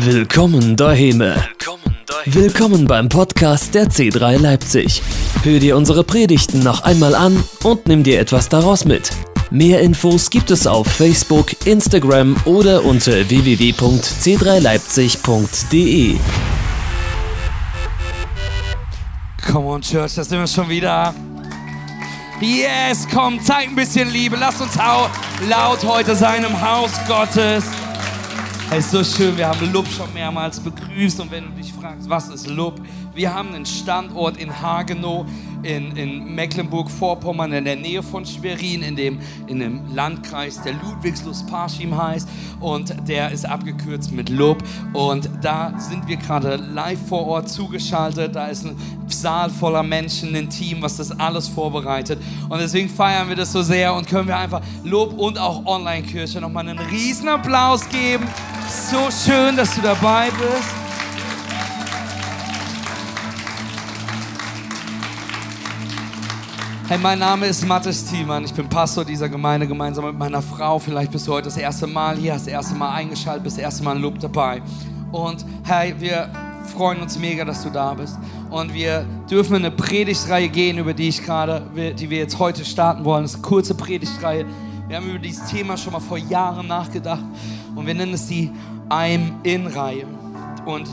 Willkommen daheim. Willkommen beim Podcast der C3 Leipzig. Hör dir unsere Predigten noch einmal an und nimm dir etwas daraus mit. Mehr Infos gibt es auf Facebook, Instagram oder unter www.c3leipzig.de. Come on, Church, da sind wir schon wieder. Yes, komm, zeig ein bisschen Liebe. Lass uns auch laut heute sein im Haus Gottes. Hey, ist so schön, wir haben Lub schon mehrmals begrüßt und wenn du dich fragst, was ist Lub? Wir haben einen Standort in Hagenow in, in Mecklenburg-Vorpommern in der Nähe von Schwerin, in dem, in dem Landkreis, der Ludwigslust-Parschim heißt und der ist abgekürzt mit Lub und da sind wir gerade live vor Ort zugeschaltet, da ist ein Saal voller Menschen, ein Team, was das alles vorbereitet und deswegen feiern wir das so sehr und können wir einfach Lob und auch Online-Kirche nochmal einen riesen Applaus geben. So schön, dass du dabei bist. Hey, mein Name ist Mathis Thiemann. Ich bin Pastor dieser Gemeinde gemeinsam mit meiner Frau. Vielleicht bist du heute das erste Mal hier, hast das erste Mal eingeschaltet, bist das erste Mal ein Lob dabei. Und hey, wir freuen uns mega, dass du da bist. Und wir dürfen in eine Predigtreihe gehen, über die ich gerade, die wir jetzt heute starten wollen. Das ist eine kurze Predigtreihe. Wir haben über dieses Thema schon mal vor Jahren nachgedacht. Und wir nennen es die I'm In-Reihe. Und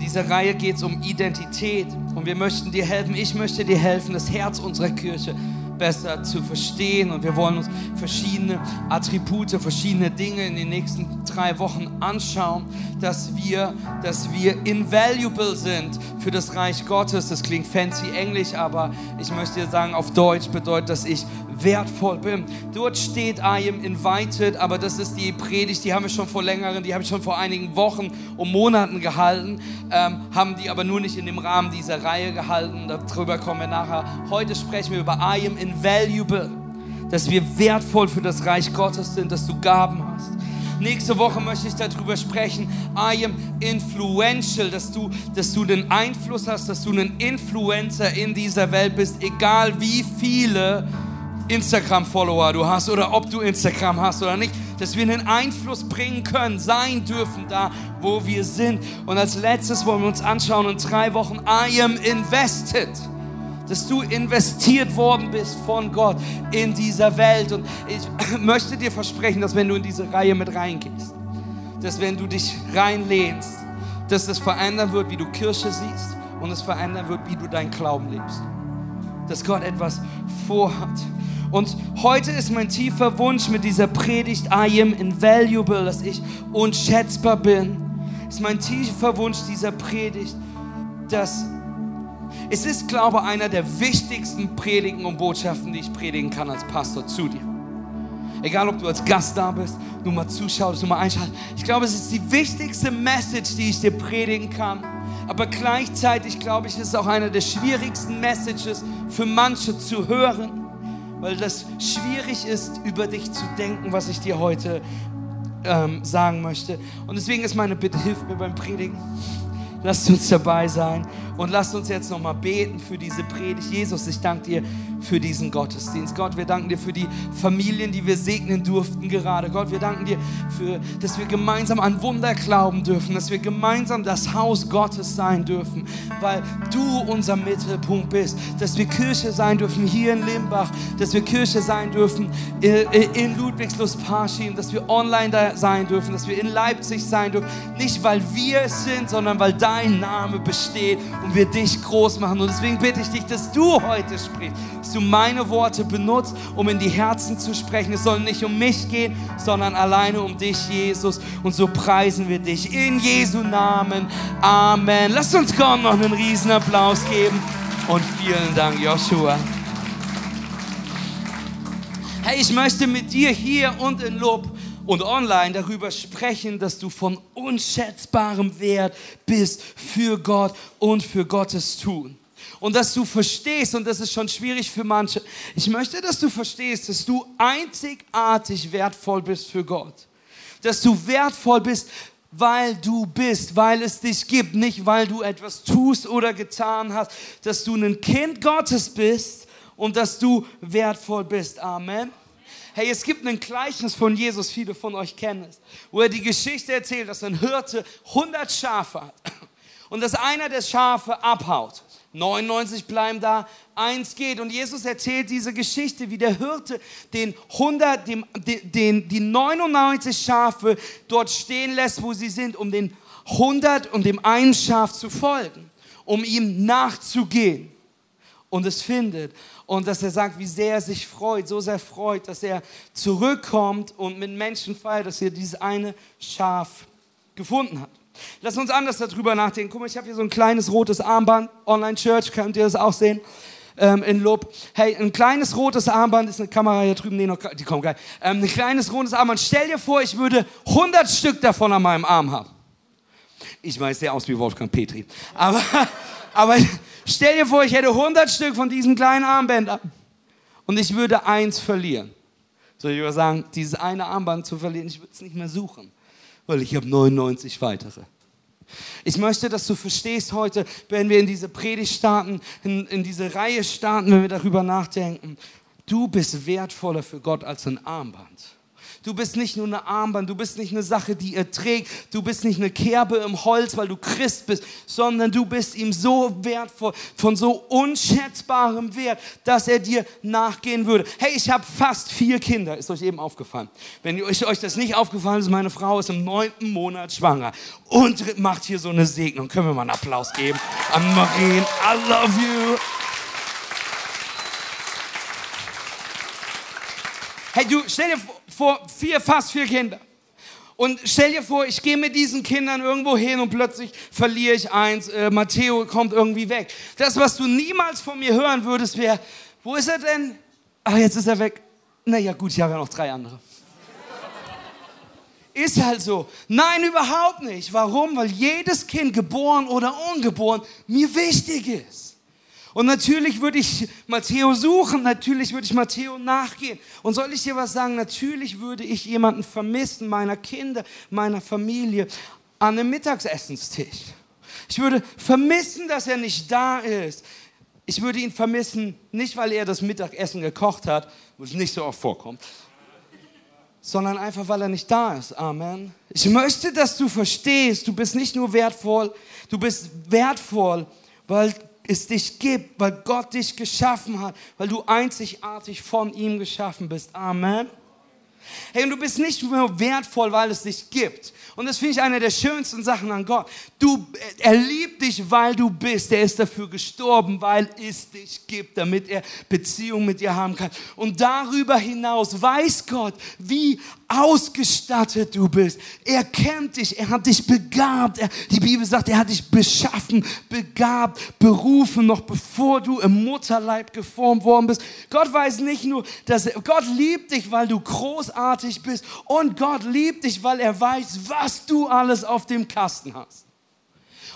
in dieser Reihe geht es um Identität und wir möchten dir helfen. Ich möchte dir helfen, das Herz unserer Kirche besser zu verstehen. Und wir wollen uns verschiedene Attribute, verschiedene Dinge in den nächsten drei Wochen anschauen, dass wir, dass wir invaluable sind für das Reich Gottes. Das klingt fancy englisch, aber ich möchte dir sagen, auf Deutsch bedeutet das, ich wertvoll bin. Dort steht I am invited, aber das ist die Predigt, die haben wir schon vor längeren, die habe ich schon vor einigen Wochen und Monaten gehalten, ähm, haben die aber nur nicht in dem Rahmen dieser Reihe gehalten. Darüber kommen wir nachher. Heute sprechen wir über I am invaluable, dass wir wertvoll für das Reich Gottes sind, dass du Gaben hast. Nächste Woche möchte ich darüber sprechen. I am influential, dass du, dass du den Einfluss hast, dass du ein Influencer in dieser Welt bist, egal wie viele Instagram-Follower du hast oder ob du Instagram hast oder nicht, dass wir einen Einfluss bringen können, sein dürfen da, wo wir sind. Und als letztes wollen wir uns anschauen in drei Wochen, I am invested dass du investiert worden bist von Gott in dieser Welt. Und ich möchte dir versprechen, dass wenn du in diese Reihe mit reingehst, dass wenn du dich reinlehnst, dass das verändern wird, wie du Kirche siehst und es verändern wird, wie du deinen Glauben lebst. Dass Gott etwas vorhat. Und heute ist mein tiefer Wunsch mit dieser Predigt, I am invaluable, dass ich unschätzbar bin. Ist mein tiefer Wunsch dieser Predigt, dass es ist, glaube ich, einer der wichtigsten Predigen und Botschaften, die ich predigen kann als Pastor zu dir. Egal, ob du als Gast da bist, du mal zuschaust, du mal einschaltest. Ich glaube, es ist die wichtigste Message, die ich dir predigen kann. Aber gleichzeitig, glaube ich, ist es auch einer der schwierigsten Messages für manche zu hören weil das schwierig ist, über dich zu denken, was ich dir heute ähm, sagen möchte. Und deswegen ist meine Bitte, hilf mir beim Predigen. Lasst uns dabei sein und lasst uns jetzt nochmal beten für diese Predigt. Jesus, ich danke dir für diesen Gottesdienst. Gott, wir danken dir für die Familien, die wir segnen durften gerade. Gott, wir danken dir, für, dass wir gemeinsam an Wunder glauben dürfen, dass wir gemeinsam das Haus Gottes sein dürfen, weil du unser Mittelpunkt bist. Dass wir Kirche sein dürfen hier in Limbach, dass wir Kirche sein dürfen in Ludwigslust-Parschim, dass wir online da sein dürfen, dass wir in Leipzig sein dürfen. Nicht, weil wir es sind, sondern weil dein Name besteht und wir dich groß machen. Und deswegen bitte ich dich, dass du heute sprichst, dass du meine Worte benutzt, um in die Herzen zu sprechen. Es soll nicht um mich gehen, sondern alleine um dich, Jesus. Und so preisen wir dich in Jesu Namen. Amen. Lasst uns Gott noch einen riesen Applaus geben. Und vielen Dank, Joshua. Hey, ich möchte mit dir hier und in Lob und online darüber sprechen, dass du von unschätzbarem Wert bist für Gott und für Gottes Tun. Und dass du verstehst, und das ist schon schwierig für manche, ich möchte, dass du verstehst, dass du einzigartig wertvoll bist für Gott. Dass du wertvoll bist, weil du bist, weil es dich gibt, nicht weil du etwas tust oder getan hast, dass du ein Kind Gottes bist und dass du wertvoll bist. Amen. Hey, es gibt ein Gleichnis von Jesus, viele von euch kennen es, wo er die Geschichte erzählt, dass ein Hirte 100 Schafe hat und dass einer der Schafe abhaut. 99 bleiben da, eins geht. Und Jesus erzählt diese Geschichte, wie der Hirte den 100, dem, den, die 99 Schafe dort stehen lässt, wo sie sind, um den 100 und dem einen Schaf zu folgen, um ihm nachzugehen und es findet. Und dass er sagt, wie sehr er sich freut, so sehr freut, dass er zurückkommt und mit Menschen feiert, dass er dieses eine Schaf gefunden hat. Lass uns anders darüber nachdenken. Guck mal, ich habe hier so ein kleines rotes Armband. Online Church, könnt ihr das auch sehen? Ähm, in Lob. Hey, ein kleines rotes Armband ist eine Kamera hier drüben. Nee, noch, die kommen geil. Ähm, ein kleines rotes Armband. Stell dir vor, ich würde 100 Stück davon an meinem Arm haben. Ich weiß, sehr aus wie Wolfgang Petri. Aber, aber stell dir vor, ich hätte 100 Stück von diesen kleinen Armbändern und ich würde eins verlieren. Soll ich über sagen, dieses eine Armband zu verlieren, ich würde es nicht mehr suchen weil ich habe 99 weitere. Ich möchte, dass du verstehst heute, wenn wir in diese Predigt starten, in, in diese Reihe starten, wenn wir darüber nachdenken, du bist wertvoller für Gott als ein Armband. Du bist nicht nur eine Armband, du bist nicht eine Sache, die er trägt, du bist nicht eine Kerbe im Holz, weil du Christ bist, sondern du bist ihm so wertvoll, von so unschätzbarem Wert, dass er dir nachgehen würde. Hey, ich habe fast vier Kinder, ist euch eben aufgefallen. Wenn euch, euch das nicht aufgefallen ist, meine Frau ist im neunten Monat schwanger und macht hier so eine Segnung. Können wir mal einen Applaus geben an Marien? I love you. Hey, du, stell dir vor, vor vier, fast vier Kinder. Und stell dir vor, ich gehe mit diesen Kindern irgendwo hin und plötzlich verliere ich eins. Äh, Matteo kommt irgendwie weg. Das, was du niemals von mir hören würdest, wäre, wo ist er denn? Ach, jetzt ist er weg. Naja, gut, ich habe ja noch drei andere. Ist halt so. Nein, überhaupt nicht. Warum? Weil jedes Kind, geboren oder ungeboren, mir wichtig ist. Und natürlich würde ich Matteo suchen, natürlich würde ich Matteo nachgehen. Und soll ich dir was sagen? Natürlich würde ich jemanden vermissen, meiner Kinder, meiner Familie, an einem Mittagsessenstisch. Ich würde vermissen, dass er nicht da ist. Ich würde ihn vermissen, nicht weil er das Mittagessen gekocht hat, was nicht so oft vorkommt, sondern einfach weil er nicht da ist. Amen. Ich möchte, dass du verstehst, du bist nicht nur wertvoll, du bist wertvoll, weil es dich gibt, weil Gott dich geschaffen hat, weil du einzigartig von ihm geschaffen bist. Amen. Hey, und du bist nicht nur wertvoll, weil es dich gibt. Und das finde ich eine der schönsten Sachen an Gott. Du, er liebt dich, weil du bist. Er ist dafür gestorben, weil es dich gibt, damit er Beziehung mit dir haben kann. Und darüber hinaus weiß Gott, wie ausgestattet du bist. Er kennt dich, er hat dich begabt. Er, die Bibel sagt, er hat dich beschaffen, begabt, berufen, noch bevor du im Mutterleib geformt worden bist. Gott weiß nicht nur, dass er, Gott liebt dich, weil du großartig bist und Gott liebt dich, weil er weiß, was du alles auf dem Kasten hast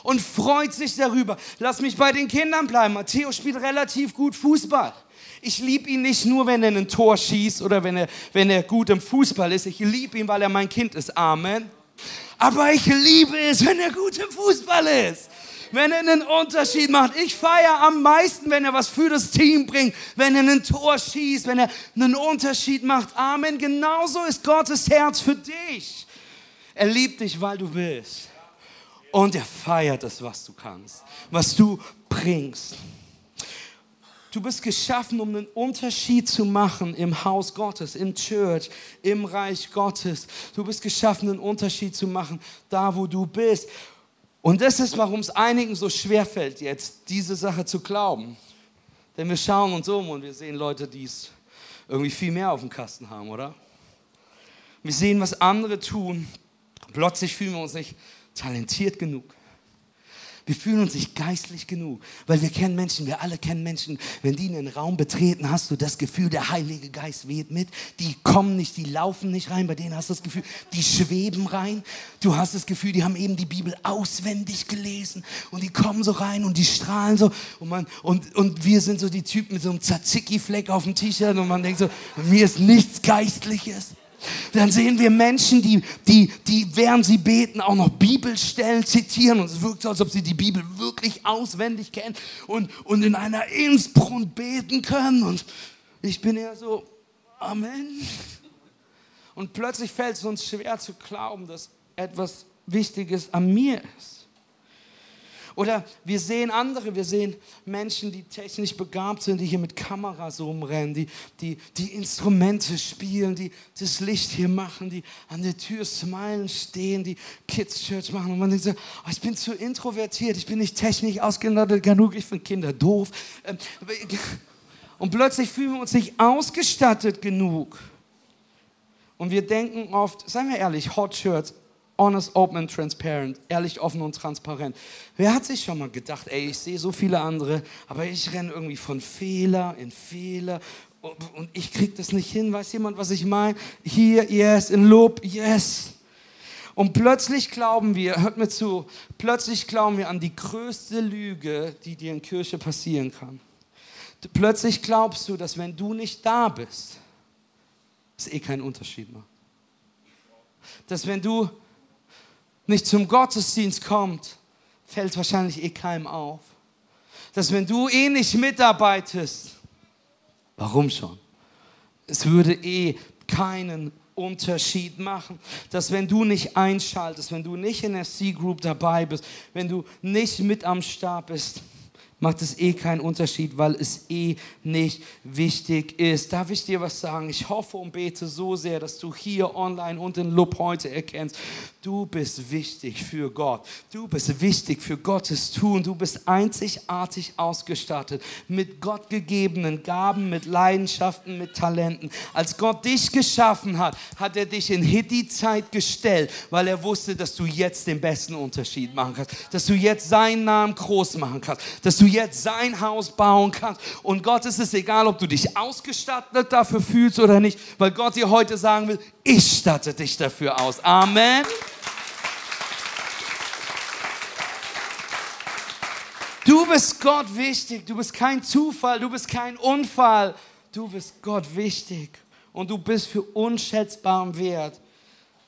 und freut sich darüber. Lass mich bei den Kindern bleiben. Matteo spielt relativ gut Fußball. Ich liebe ihn nicht nur, wenn er ein Tor schießt oder wenn er, wenn er gut im Fußball ist. Ich liebe ihn, weil er mein Kind ist. Amen. Aber ich liebe es, wenn er gut im Fußball ist. Wenn er einen Unterschied macht. Ich feiere am meisten, wenn er was für das Team bringt. Wenn er ein Tor schießt, wenn er einen Unterschied macht. Amen. Genauso ist Gottes Herz für dich. Er liebt dich, weil du bist. Und er feiert es, was du kannst, was du bringst. Du bist geschaffen, um einen Unterschied zu machen im Haus Gottes, im Church, im Reich Gottes. Du bist geschaffen, einen Unterschied zu machen, da wo du bist. Und das ist, warum es einigen so schwer fällt, jetzt diese Sache zu glauben. Denn wir schauen uns um und wir sehen Leute, die es irgendwie viel mehr auf dem Kasten haben, oder? Wir sehen, was andere tun. Plötzlich fühlen wir uns nicht talentiert genug. Wir fühlen uns nicht geistlich genug, weil wir kennen Menschen, wir alle kennen Menschen, wenn die einen Raum betreten, hast du das Gefühl, der Heilige Geist weht mit. Die kommen nicht, die laufen nicht rein, bei denen hast du das Gefühl, die schweben rein. Du hast das Gefühl, die haben eben die Bibel auswendig gelesen und die kommen so rein und die strahlen so und, man, und, und wir sind so die Typen mit so einem Tzatziki-Fleck auf dem T-Shirt und man denkt so, mir ist nichts Geistliches. Dann sehen wir Menschen, die, die, die während sie beten auch noch Bibelstellen zitieren und es wirkt so, als ob sie die Bibel wirklich auswendig kennen und, und in einer Innsbruck beten können. Und ich bin eher so, Amen. Und plötzlich fällt es uns schwer zu glauben, dass etwas Wichtiges an mir ist. Oder wir sehen andere, wir sehen Menschen, die technisch begabt sind, die hier mit Kameras rumrennen, die, die, die Instrumente spielen, die das Licht hier machen, die an der Tür smilen stehen, die Kids Church machen. Und man denkt so, oh, ich bin zu introvertiert, ich bin nicht technisch ausgestattet genug, ich finde Kinder doof. Ähm, und plötzlich fühlen wir uns nicht ausgestattet genug. Und wir denken oft, seien wir ehrlich, Hot Shirts, honest, open and transparent, ehrlich, offen und transparent. Wer hat sich schon mal gedacht, ey, ich sehe so viele andere, aber ich renne irgendwie von Fehler in Fehler und ich kriege das nicht hin. Weiß jemand, was ich meine? Hier, yes, in Lob, yes. Und plötzlich glauben wir, hört mir zu, plötzlich glauben wir an die größte Lüge, die dir in Kirche passieren kann. Plötzlich glaubst du, dass wenn du nicht da bist, es eh keinen Unterschied macht. Dass wenn du nicht zum Gottesdienst kommt, fällt wahrscheinlich eh keinem auf. Dass wenn du eh nicht mitarbeitest, warum schon? Es würde eh keinen Unterschied machen. Dass wenn du nicht einschaltest, wenn du nicht in der C-Group dabei bist, wenn du nicht mit am Start bist, macht es eh keinen Unterschied, weil es eh nicht wichtig ist. Darf ich dir was sagen? Ich hoffe und bete so sehr, dass du hier online und in Lob heute erkennst, du bist wichtig für Gott. Du bist wichtig für Gottes Tun. Du bist einzigartig ausgestattet mit Gott gegebenen Gaben, mit Leidenschaften, mit Talenten. Als Gott dich geschaffen hat, hat er dich in Hitti-Zeit gestellt, weil er wusste, dass du jetzt den besten Unterschied machen kannst, dass du jetzt seinen Namen groß machen kannst, dass du jetzt sein Haus bauen kannst. Und Gott ist es egal, ob du dich ausgestattet dafür fühlst oder nicht, weil Gott dir heute sagen will, ich statte dich dafür aus. Amen. Du bist Gott wichtig, du bist kein Zufall, du bist kein Unfall, du bist Gott wichtig und du bist für unschätzbaren Wert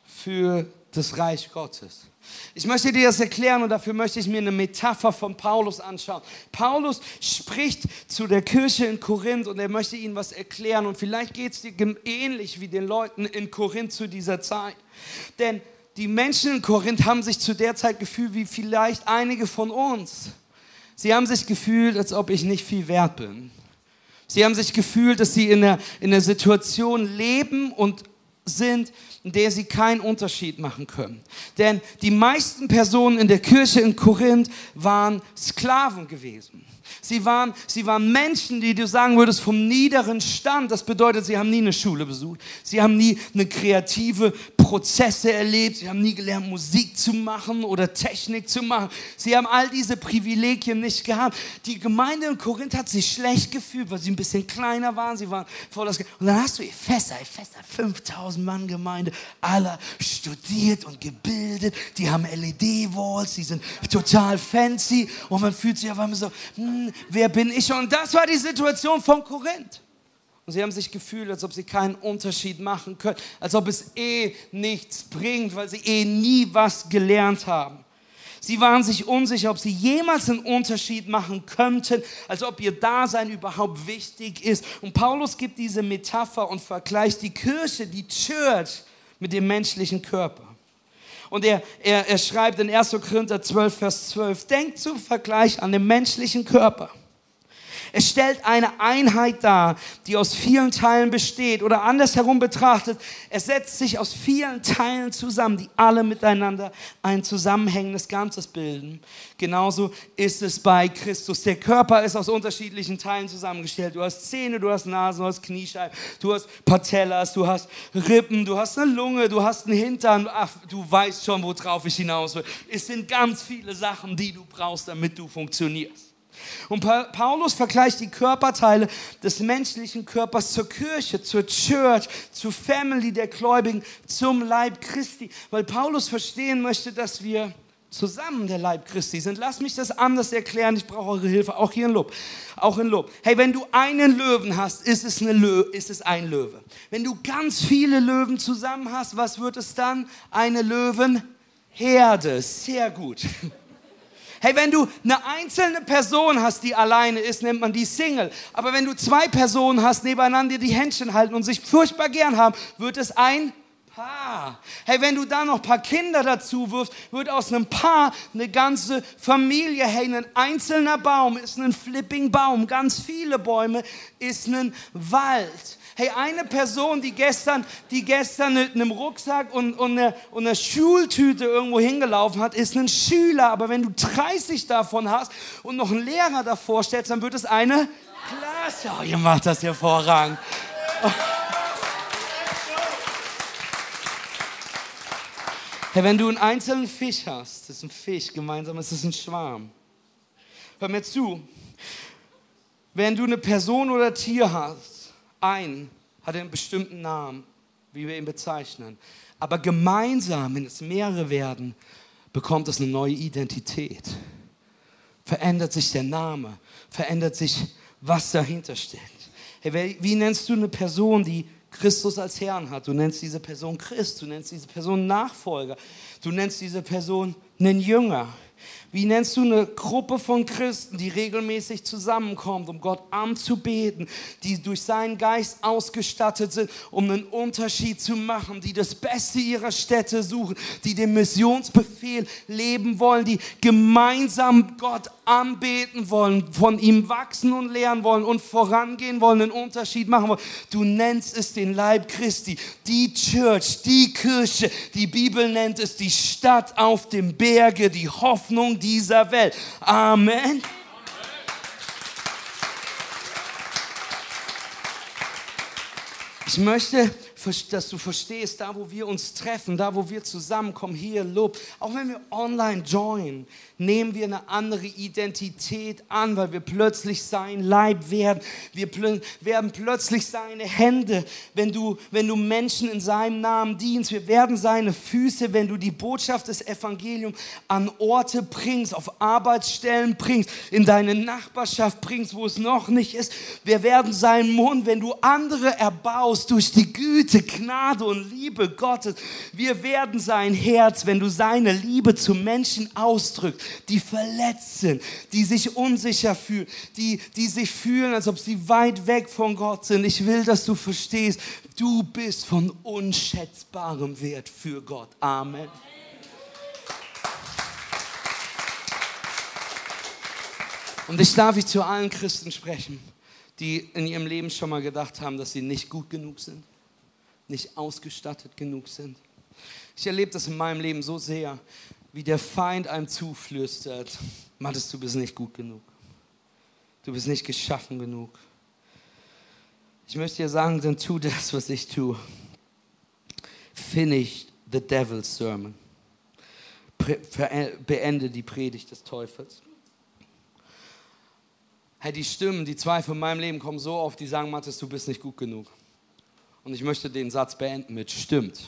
für das Reich Gottes. Ich möchte dir das erklären und dafür möchte ich mir eine Metapher von Paulus anschauen. Paulus spricht zu der Kirche in Korinth und er möchte ihnen was erklären und vielleicht geht es dir ähnlich wie den Leuten in Korinth zu dieser Zeit. Denn die Menschen in Korinth haben sich zu der Zeit gefühlt wie vielleicht einige von uns. Sie haben sich gefühlt, als ob ich nicht viel wert bin. Sie haben sich gefühlt, dass sie in der, in der Situation leben und sind, in der sie keinen Unterschied machen können. Denn die meisten Personen in der Kirche in Korinth waren Sklaven gewesen. Sie waren, sie waren Menschen, die du sagen würdest, vom niederen Stand. Das bedeutet, sie haben nie eine Schule besucht. Sie haben nie eine kreative Prozesse erlebt. Sie haben nie gelernt, Musik zu machen oder Technik zu machen. Sie haben all diese Privilegien nicht gehabt. Die Gemeinde in Korinth hat sich schlecht gefühlt, weil sie ein bisschen kleiner waren. Sie waren voll das. Und dann hast du Epheser, Epheser, 5000 Mann Gemeinde, alle studiert und gebildet. Die haben LED-Walls, die sind total fancy. Und man fühlt sich auf einmal so, hm, wer bin ich? Und das war die Situation von Korinth. Und sie haben sich gefühlt, als ob sie keinen Unterschied machen können, als ob es eh nichts bringt, weil sie eh nie was gelernt haben. Sie waren sich unsicher, ob sie jemals einen Unterschied machen könnten, als ob ihr Dasein überhaupt wichtig ist. Und Paulus gibt diese Metapher und vergleicht die Kirche, die Church, mit dem menschlichen Körper. Und er, er, er schreibt in 1. Korinther 12, Vers 12, denkt zum Vergleich an den menschlichen Körper. Es stellt eine Einheit dar, die aus vielen Teilen besteht. Oder andersherum betrachtet, es setzt sich aus vielen Teilen zusammen, die alle miteinander ein zusammenhängendes Ganzes bilden. Genauso ist es bei Christus. Der Körper ist aus unterschiedlichen Teilen zusammengestellt. Du hast Zähne, du hast Nasen, du hast Kniescheiben, du hast Patellas, du hast Rippen, du hast eine Lunge, du hast einen Hintern. Ach, du weißt schon, worauf ich hinaus will. Es sind ganz viele Sachen, die du brauchst, damit du funktionierst. Und Paulus vergleicht die Körperteile des menschlichen Körpers zur Kirche, zur Church, zur Family der Gläubigen, zum Leib Christi, weil Paulus verstehen möchte, dass wir zusammen der Leib Christi sind. Lass mich das anders erklären. Ich brauche eure Hilfe, auch hier in Lob. Auch in Lob. Hey, wenn du einen Löwen hast, ist es, eine Lö ist es ein Löwe. Wenn du ganz viele Löwen zusammen hast, was wird es dann? Eine Löwenherde. Sehr gut. Hey, wenn du eine einzelne Person hast, die alleine ist, nennt man die Single. Aber wenn du zwei Personen hast, nebeneinander die Händchen halten und sich furchtbar gern haben, wird es ein Paar. Hey, wenn du da noch ein paar Kinder dazu wirfst, wird aus einem Paar eine ganze Familie. Hey, ein einzelner Baum ist ein Flipping Baum. Ganz viele Bäume ist ein Wald. Hey, eine Person, die gestern, die gestern mit einem Rucksack und, und, eine, und einer Schultüte irgendwo hingelaufen hat, ist ein Schüler. Aber wenn du 30 davon hast und noch einen Lehrer davor stellst, dann wird es eine Klasse. Oh, ihr macht das hervorragend. Hey, wenn du einen einzelnen Fisch hast, das ist ein Fisch, gemeinsam ist es ein Schwarm. Hör mir zu. Wenn du eine Person oder Tier hast, ein hat einen bestimmten Namen, wie wir ihn bezeichnen. Aber gemeinsam, wenn es mehrere werden, bekommt es eine neue Identität. Verändert sich der Name, verändert sich, was dahinter steckt. Hey, wie nennst du eine Person, die Christus als Herrn hat? Du nennst diese Person Christ, du nennst diese Person Nachfolger, du nennst diese Person einen Jünger. Wie nennst du eine Gruppe von Christen, die regelmäßig zusammenkommt, um Gott anzubeten, die durch seinen Geist ausgestattet sind, um einen Unterschied zu machen, die das Beste ihrer Städte suchen, die den Missionsbefehl leben wollen, die gemeinsam Gott anbeten wollen, von ihm wachsen und lernen wollen und vorangehen wollen, einen Unterschied machen wollen. Du nennst es den Leib Christi, die Church, die Kirche. Die Bibel nennt es die Stadt auf dem Berge, die Hoffnung dieser Welt. Amen. Ich möchte dass du verstehst, da wo wir uns treffen, da wo wir zusammenkommen, hier Lob, auch wenn wir online joinen, nehmen wir eine andere Identität an, weil wir plötzlich sein Leib werden. Wir pl werden plötzlich seine Hände, wenn du, wenn du Menschen in seinem Namen dienst. Wir werden seine Füße, wenn du die Botschaft des Evangeliums an Orte bringst, auf Arbeitsstellen bringst, in deine Nachbarschaft bringst, wo es noch nicht ist. Wir werden sein Mund, wenn du andere erbaust durch die Güte, Gnade und Liebe Gottes. Wir werden sein Herz, wenn du seine Liebe zu Menschen ausdrückst die verletzt sind, die sich unsicher fühlen, die, die sich fühlen, als ob sie weit weg von Gott sind. Ich will, dass du verstehst, du bist von unschätzbarem Wert für Gott. Amen. Und ich darf ich zu allen Christen sprechen, die in ihrem Leben schon mal gedacht haben, dass sie nicht gut genug sind, nicht ausgestattet genug sind. Ich erlebe das in meinem Leben so sehr, wie der Feind einem zuflüstert, Matthias, du bist nicht gut genug. Du bist nicht geschaffen genug. Ich möchte dir sagen, dann tu das, was ich tue. Finish the devil's sermon. Beende die Predigt des Teufels. Hey, die Stimmen, die Zweifel in meinem Leben kommen so oft, die sagen, Matthias, du bist nicht gut genug. Und ich möchte den Satz beenden mit, stimmt,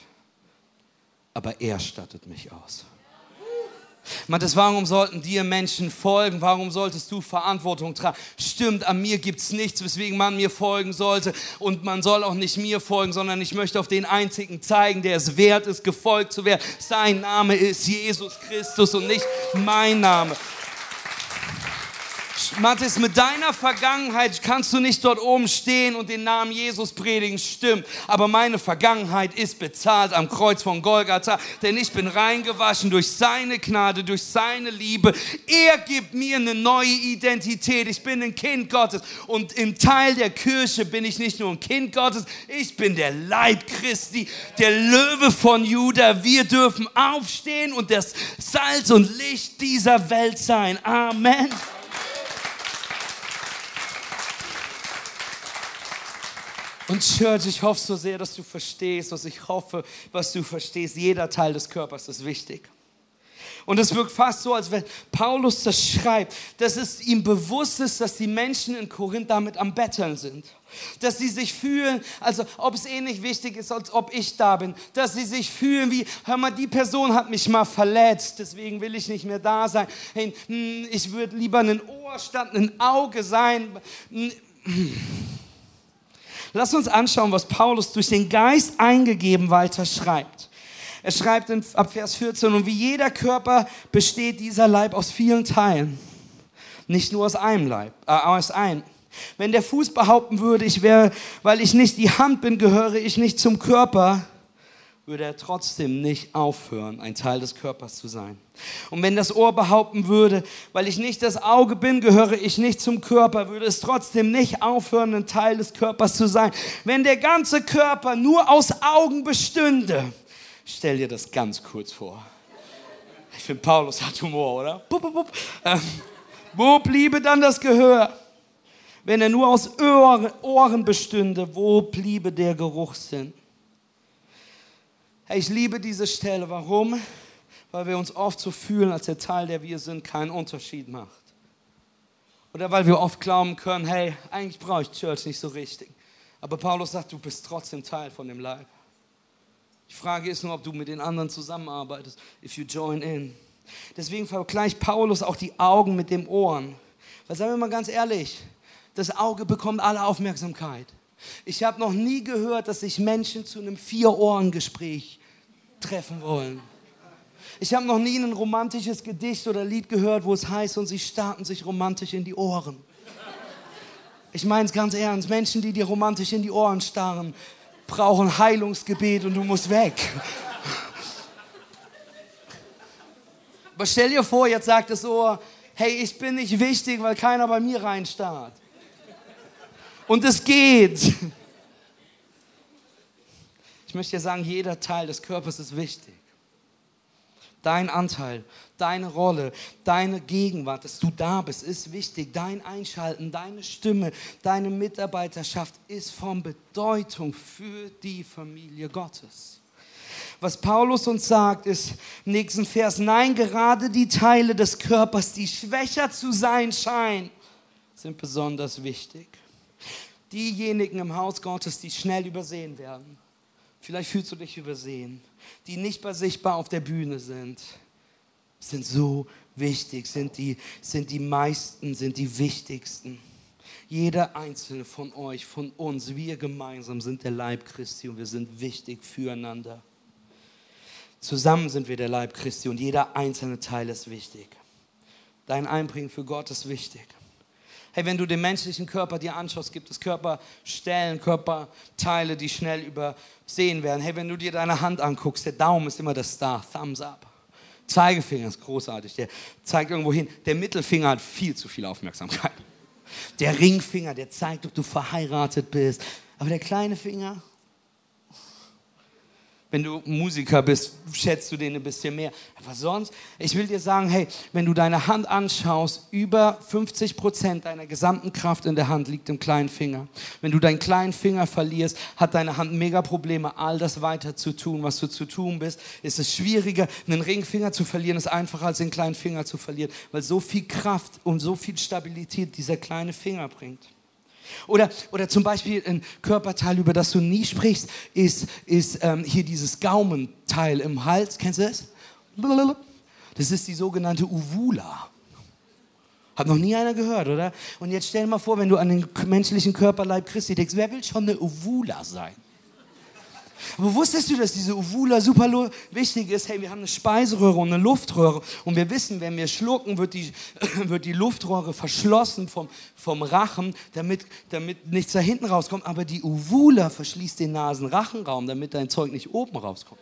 aber er stattet mich aus. Matthias, warum sollten dir Menschen folgen? Warum solltest du Verantwortung tragen? Stimmt, an mir gibt es nichts, weswegen man mir folgen sollte. Und man soll auch nicht mir folgen, sondern ich möchte auf den einzigen zeigen, der es wert ist, gefolgt zu werden. Sein Name ist Jesus Christus und nicht mein Name. Mathis, mit deiner Vergangenheit kannst du nicht dort oben stehen und den Namen Jesus predigen, stimmt. Aber meine Vergangenheit ist bezahlt am Kreuz von Golgatha, denn ich bin reingewaschen durch seine Gnade, durch seine Liebe. Er gibt mir eine neue Identität. Ich bin ein Kind Gottes und im Teil der Kirche bin ich nicht nur ein Kind Gottes, ich bin der Leib Christi, der Löwe von Juda. Wir dürfen aufstehen und das Salz und Licht dieser Welt sein. Amen. Und Church, ich hoffe so sehr, dass du verstehst, was ich hoffe, was du verstehst. Jeder Teil des Körpers ist wichtig. Und es wirkt fast so, als wenn Paulus das schreibt, dass es ihm bewusst ist, dass die Menschen in Korinth damit am Betteln sind. Dass sie sich fühlen, also ob es ähnlich wichtig ist, als ob ich da bin. Dass sie sich fühlen wie, hör mal, die Person hat mich mal verletzt, deswegen will ich nicht mehr da sein. Hey, hm, ich würde lieber ein Ohr statt ein Auge sein. Lass uns anschauen, was Paulus durch den Geist eingegeben weiter schreibt. Er schreibt in, ab Vers 14, und wie jeder Körper besteht dieser Leib aus vielen Teilen. Nicht nur aus einem Leib, äh, aus einem. Wenn der Fuß behaupten würde, ich wäre, weil ich nicht die Hand bin, gehöre ich nicht zum Körper, würde er trotzdem nicht aufhören, ein Teil des Körpers zu sein. Und wenn das Ohr behaupten würde, weil ich nicht das Auge bin, gehöre ich nicht zum Körper, würde es trotzdem nicht aufhören, ein Teil des Körpers zu sein. Wenn der ganze Körper nur aus Augen bestünde, stell dir das ganz kurz vor. Ich finde, Paulus hat Humor, oder? Bup, bup, bup. Ähm, wo bliebe dann das Gehör? Wenn er nur aus Ohren bestünde, wo bliebe der Geruchssinn? Hey, ich liebe diese Stelle. Warum? Weil wir uns oft so fühlen, als der Teil, der wir sind, keinen Unterschied macht. Oder weil wir oft glauben können, hey, eigentlich brauche ich Church nicht so richtig. Aber Paulus sagt, du bist trotzdem Teil von dem Leib. Die Frage ist nur, ob du mit den anderen zusammenarbeitest. If you join in. Deswegen vergleicht Paulus auch die Augen mit dem Ohren. Weil sagen wir mal ganz ehrlich, das Auge bekommt alle Aufmerksamkeit. Ich habe noch nie gehört, dass sich Menschen zu einem Vier-Ohren-Gespräch treffen wollen. Ich habe noch nie ein romantisches Gedicht oder Lied gehört, wo es heißt, und sie starten sich romantisch in die Ohren. Ich meine es ganz ernst. Menschen, die dir romantisch in die Ohren starren, brauchen Heilungsgebet und du musst weg. Aber stell dir vor, jetzt sagt das Ohr, hey, ich bin nicht wichtig, weil keiner bei mir reinstarrt. Und es geht. Ich möchte dir sagen, jeder Teil des Körpers ist wichtig. Dein Anteil, deine Rolle, deine Gegenwart, dass du da bist, ist wichtig. Dein Einschalten, deine Stimme, deine Mitarbeiterschaft ist von Bedeutung für die Familie Gottes. Was Paulus uns sagt, ist im nächsten Vers, nein, gerade die Teile des Körpers, die schwächer zu sein scheinen, sind besonders wichtig diejenigen im Haus Gottes, die schnell übersehen werden. Vielleicht fühlst du dich übersehen, die nicht bei sichtbar auf der Bühne sind, sind so wichtig, sind die, sind die meisten, sind die wichtigsten. Jeder einzelne von euch, von uns, wir gemeinsam sind der Leib Christi und wir sind wichtig füreinander. Zusammen sind wir der Leib Christi und jeder einzelne Teil ist wichtig. Dein Einbringen für Gott ist wichtig. Hey, wenn du den menschlichen Körper dir anschaust, gibt es Körperstellen, Körperteile, die schnell übersehen werden. Hey, wenn du dir deine Hand anguckst, der Daumen ist immer der Star, Thumbs up. Zeigefinger ist großartig, der zeigt irgendwo hin. Der Mittelfinger hat viel zu viel Aufmerksamkeit. Der Ringfinger, der zeigt, ob du verheiratet bist. Aber der kleine Finger, wenn du Musiker bist, schätzt du den ein bisschen mehr. Aber sonst, ich will dir sagen, hey, wenn du deine Hand anschaust, über 50 Prozent deiner gesamten Kraft in der Hand liegt im kleinen Finger. Wenn du deinen kleinen Finger verlierst, hat deine Hand mega Probleme, all das weiter zu tun, was du zu tun bist. Ist es schwieriger, einen Ringfinger zu verlieren, ist einfacher als den kleinen Finger zu verlieren, weil so viel Kraft und so viel Stabilität dieser kleine Finger bringt. Oder, oder zum Beispiel ein Körperteil, über das du nie sprichst, ist, ist ähm, hier dieses Gaumenteil im Hals. Kennst du das? Das ist die sogenannte Uvula. Hat noch nie einer gehört, oder? Und jetzt stell dir mal vor, wenn du an den menschlichen Körperleib Christi denkst, wer will schon eine Uvula sein? Aber wusstest du, dass diese Uvula super wichtig ist? Hey, wir haben eine Speiseröhre und eine Luftröhre und wir wissen, wenn wir schlucken, wird die, wird die Luftröhre verschlossen vom, vom Rachen, damit, damit nichts da hinten rauskommt. Aber die Uvula verschließt den Nasenrachenraum, damit dein Zeug nicht oben rauskommt.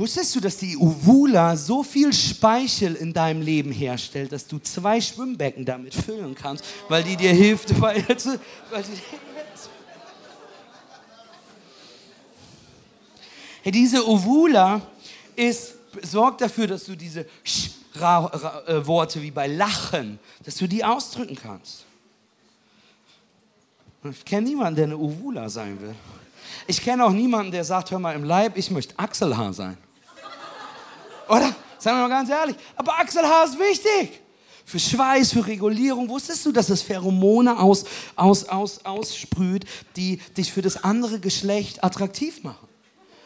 Wusstest du, dass die Uvula so viel Speichel in deinem Leben herstellt, dass du zwei Schwimmbecken damit füllen kannst, weil die dir hilft, weil, weil die, diese Ovula ist, sorgt dafür, dass du diese Sch Ra Ra äh, Worte wie bei Lachen, dass du die ausdrücken kannst. Ich kenne niemanden, der eine Ovula sein will. Ich kenne auch niemanden, der sagt, hör mal im Leib, ich möchte Achselhaar sein. Oder? Sagen wir mal ganz ehrlich. Aber Achselhaar ist wichtig. Für Schweiß, für Regulierung. Wusstest du, dass es Pheromone aus, aus, aus, aussprüht, die dich für das andere Geschlecht attraktiv machen?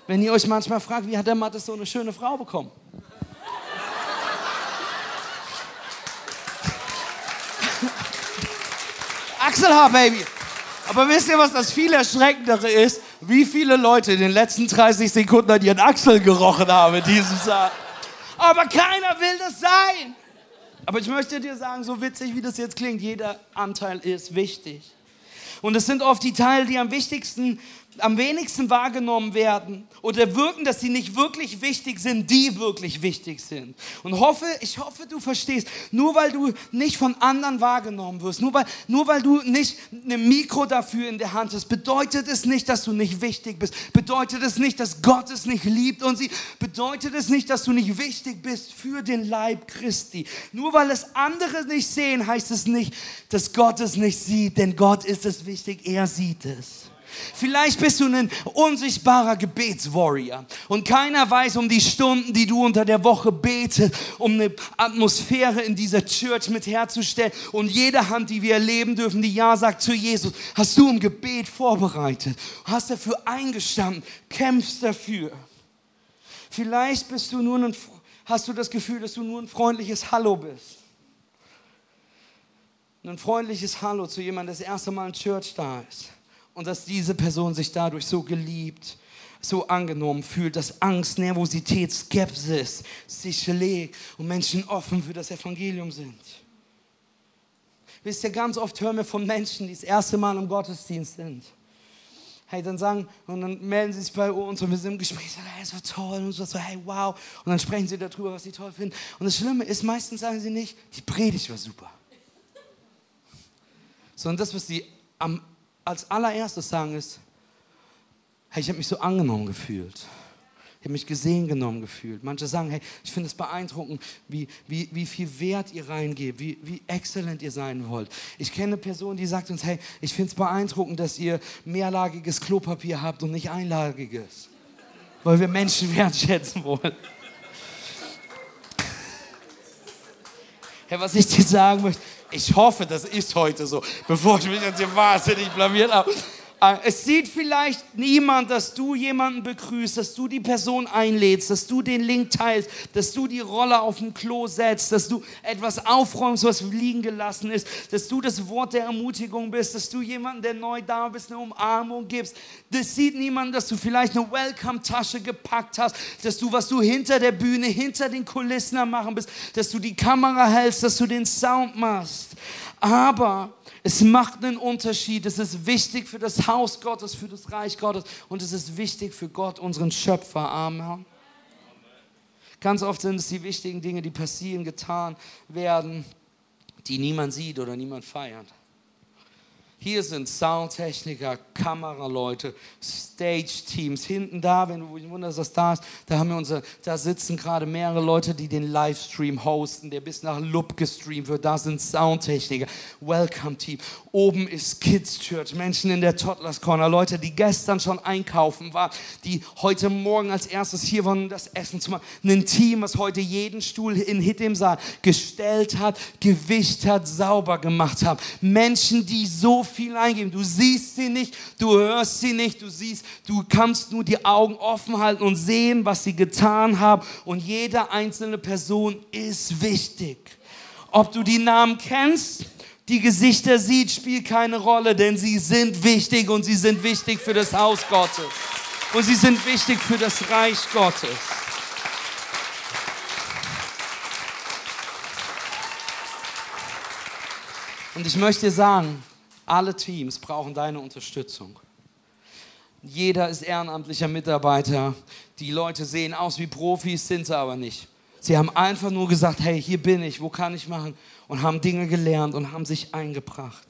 Wenn ihr euch manchmal fragt, wie hat der Mattes so eine schöne Frau bekommen? Achselhaar, Baby. Aber wisst ihr, was das viel erschreckendere ist? wie viele Leute in den letzten 30 Sekunden an ihren Achseln gerochen haben in diesem Saal. Aber keiner will das sein. Aber ich möchte dir sagen, so witzig wie das jetzt klingt, jeder Anteil ist wichtig. Und es sind oft die Teile, die am wichtigsten am wenigsten wahrgenommen werden oder wirken, dass sie nicht wirklich wichtig sind, die wirklich wichtig sind. Und hoffe, ich hoffe, du verstehst, nur weil du nicht von anderen wahrgenommen wirst, nur weil, nur weil du nicht ein Mikro dafür in der Hand hast, bedeutet es nicht, dass du nicht wichtig bist. Bedeutet es nicht, dass Gott es nicht liebt und sie bedeutet es nicht, dass du nicht wichtig bist für den Leib Christi. Nur weil es andere nicht sehen, heißt es nicht, dass Gott es nicht sieht, denn Gott ist es wichtig, er sieht es. Vielleicht bist du ein unsichtbarer Gebetswarrior und keiner weiß um die Stunden, die du unter der Woche betest, um eine Atmosphäre in dieser Church mit herzustellen. Und jede Hand, die wir erleben dürfen, die Ja sagt zu Jesus, hast du im Gebet vorbereitet, hast dafür eingestanden, kämpfst dafür. Vielleicht bist du nur ein, hast du das Gefühl, dass du nur ein freundliches Hallo bist. Ein freundliches Hallo zu jemandem, der das erste Mal in Church da ist und dass diese Person sich dadurch so geliebt, so angenommen fühlt, dass Angst, Nervosität, Skepsis sich legt und Menschen offen für das Evangelium sind. Wisst ihr, ganz oft hören wir von Menschen, die das erste Mal im Gottesdienst sind. Hey, dann sagen, und dann melden sie sich bei uns und wir sind im Gespräch, sagen, hey, es toll und so, hey, wow. Und dann sprechen sie darüber, was sie toll finden. Und das Schlimme ist, meistens sagen sie nicht, die Predigt war super. Sondern das, was sie am als allererstes sagen ist, hey, ich habe mich so angenommen gefühlt. Ich habe mich gesehen genommen gefühlt. Manche sagen, hey, ich finde es beeindruckend, wie, wie, wie viel Wert ihr reingebt, wie, wie exzellent ihr sein wollt. Ich kenne eine Person, die sagt uns, hey, ich finde es beeindruckend, dass ihr mehrlagiges Klopapier habt und nicht einlagiges. Weil wir Menschen wertschätzen wollen. Hey, was ich dir sagen möchte, ich hoffe, das ist heute so, bevor ich mich jetzt hier wahnsinnig blamiert habe. Äh, es sieht vielleicht niemand, dass du jemanden begrüßt, dass du die Person einlädst, dass du den Link teilst, dass du die Rolle auf dem Klo setzt, dass du etwas aufräumst, was liegen gelassen ist, dass du das Wort der Ermutigung bist, dass du jemanden, der neu da bist, eine Umarmung gibst. Das sieht niemand, dass du vielleicht eine Welcome-Tasche gepackt hast, dass du, was du hinter der Bühne, hinter den Kulissen am machen bist, dass du die Kamera hältst, dass du den Sound machst. Aber es macht einen Unterschied. Es ist wichtig für das Haus Gottes, für das Reich Gottes und es ist wichtig für Gott, unseren Schöpfer. Amen. Ganz oft sind es die wichtigen Dinge, die passieren, getan werden, die niemand sieht oder niemand feiert. Hier sind Soundtechniker, Kameraleute, Stage-Teams. Hinten da, wenn du dich wunderst, was da ist, da, haben wir unser, da sitzen gerade mehrere Leute, die den Livestream hosten, der bis nach Lub gestreamt wird. Da sind Soundtechniker, Welcome-Team. Oben ist Kids Church, Menschen in der Toddlers Corner, Leute, die gestern schon einkaufen waren, die heute Morgen als erstes hier waren, um das Essen zu machen. Ein Team, was heute jeden Stuhl in Hit Saal gestellt hat, gewischt hat, sauber gemacht hat. Menschen, die so viel eingeben. Du siehst sie nicht, du hörst sie nicht, du siehst, du kannst nur die Augen offen halten und sehen, was sie getan haben. Und jede einzelne Person ist wichtig. Ob du die Namen kennst, die Gesichter sieht, spielt keine Rolle, denn sie sind wichtig und sie sind wichtig für das Haus Gottes. Und sie sind wichtig für das Reich Gottes. Und ich möchte sagen, alle Teams brauchen deine Unterstützung. Jeder ist ehrenamtlicher Mitarbeiter. Die Leute sehen aus wie Profis, sind sie aber nicht. Sie haben einfach nur gesagt, hey, hier bin ich, wo kann ich machen? Und haben Dinge gelernt und haben sich eingebracht.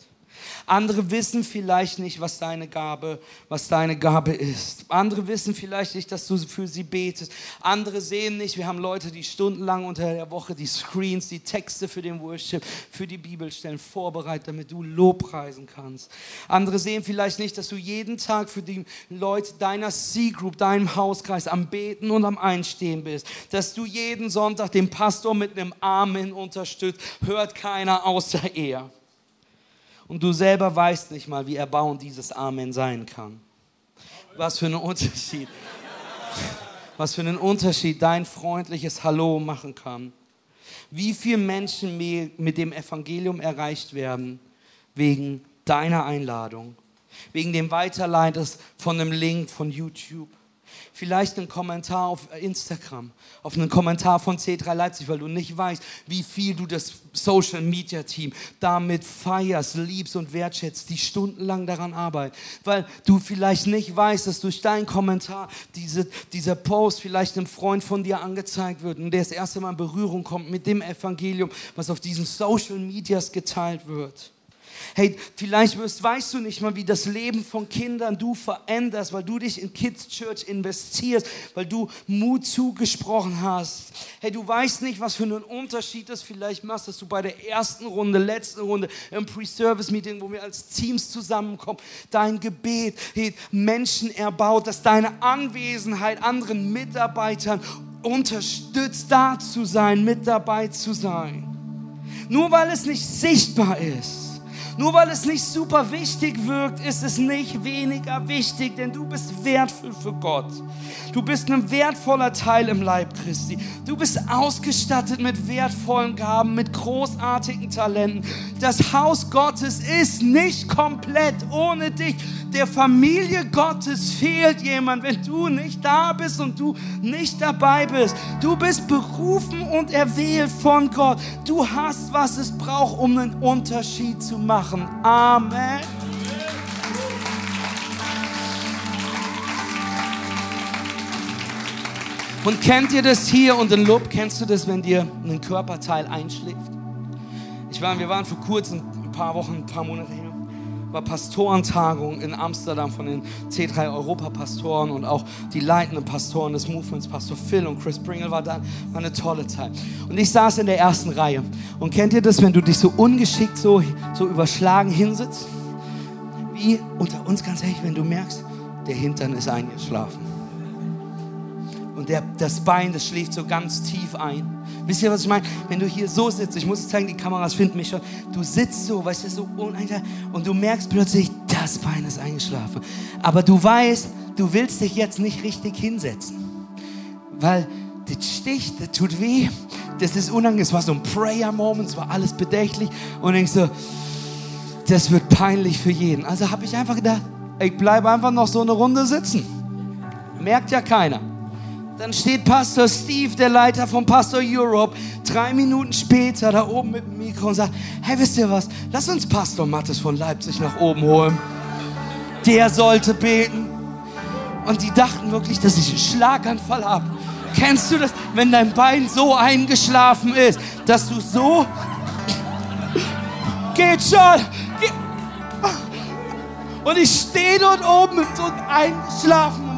Andere wissen vielleicht nicht, was deine Gabe, was deine Gabe ist. Andere wissen vielleicht nicht, dass du für sie betest. Andere sehen nicht. Wir haben Leute, die stundenlang unter der Woche die Screens, die Texte für den Worship, für die Bibelstellen vorbereiten, damit du Lobpreisen kannst. Andere sehen vielleicht nicht, dass du jeden Tag für die Leute deiner C-Group, deinem Hauskreis am Beten und am Einstehen bist. Dass du jeden Sonntag den Pastor mit einem Amen unterstützt. Hört keiner außer er und du selber weißt nicht mal, wie erbauend dieses Amen sein kann. Was für einen Unterschied. Was für einen Unterschied dein freundliches Hallo machen kann. Wie viele Menschen mit dem Evangelium erreicht werden wegen deiner Einladung. wegen dem Weiterleiters von einem Link von YouTube vielleicht einen Kommentar auf Instagram, auf einen Kommentar von C3 Leipzig, weil du nicht weißt, wie viel du das Social Media Team damit feierst, liebst und wertschätzt, die stundenlang daran arbeiten. Weil du vielleicht nicht weißt, dass durch deinen Kommentar diese, dieser Post vielleicht einem Freund von dir angezeigt wird und der das erste Mal in Berührung kommt mit dem Evangelium, was auf diesen Social Medias geteilt wird. Hey, vielleicht wirst, weißt du nicht mal, wie das Leben von Kindern du veränderst, weil du dich in Kids Church investierst, weil du Mut zugesprochen hast. Hey, du weißt nicht, was für einen Unterschied das vielleicht macht, dass du bei der ersten Runde, letzten Runde im Pre-Service-Meeting, wo wir als Teams zusammenkommen, dein Gebet hey, Menschen erbaut, dass deine Anwesenheit anderen Mitarbeitern unterstützt, da zu sein, mit dabei zu sein. Nur weil es nicht sichtbar ist nur weil es nicht super wichtig wirkt, ist es nicht weniger wichtig, denn du bist wertvoll für Gott. Du bist ein wertvoller Teil im Leib Christi. Du bist ausgestattet mit wertvollen Gaben, mit großartigen Talenten. Das Haus Gottes ist nicht komplett ohne dich. Der Familie Gottes fehlt jemand, wenn du nicht da bist und du nicht dabei bist. Du bist berufen und erwählt von Gott. Du hast, was es braucht, um einen Unterschied zu machen. Amen. Und kennt ihr das hier und in Lob, kennst du das, wenn dir ein Körperteil einschläft? Ich war, wir waren vor kurzem, ein paar Wochen, ein paar Monate her, war Pastorentagung in Amsterdam von den C3 Europapastoren und auch die leitenden Pastoren des Movements, Pastor Phil und Chris Pringle war da, war eine tolle Zeit. Und ich saß in der ersten Reihe. Und kennt ihr das, wenn du dich so ungeschickt, so, so überschlagen hinsitzt? Wie unter uns ganz ehrlich, wenn du merkst, der Hintern ist eingeschlafen und der, das Bein, das schläft so ganz tief ein. Wisst ihr, was ich meine? Wenn du hier so sitzt, ich muss zeigen, die Kameras finden mich schon, du sitzt so, weißt du, so und du merkst plötzlich, das Bein ist eingeschlafen. Aber du weißt, du willst dich jetzt nicht richtig hinsetzen, weil das sticht, das tut weh, das ist unangenehm, es war so ein Prayer-Moment, es war alles bedächtlich und denkst so, das wird peinlich für jeden. Also habe ich einfach gedacht, ich bleibe einfach noch so eine Runde sitzen. Merkt ja keiner. Dann steht Pastor Steve, der Leiter von Pastor Europe, drei Minuten später da oben mit dem Mikro und sagt, hey, wisst ihr was, lass uns Pastor Mattes von Leipzig nach oben holen. Der sollte beten. Und die dachten wirklich, dass ich einen Schlaganfall habe. Kennst du das, wenn dein Bein so eingeschlafen ist, dass du so... Geht schon! Und ich stehe dort oben mit so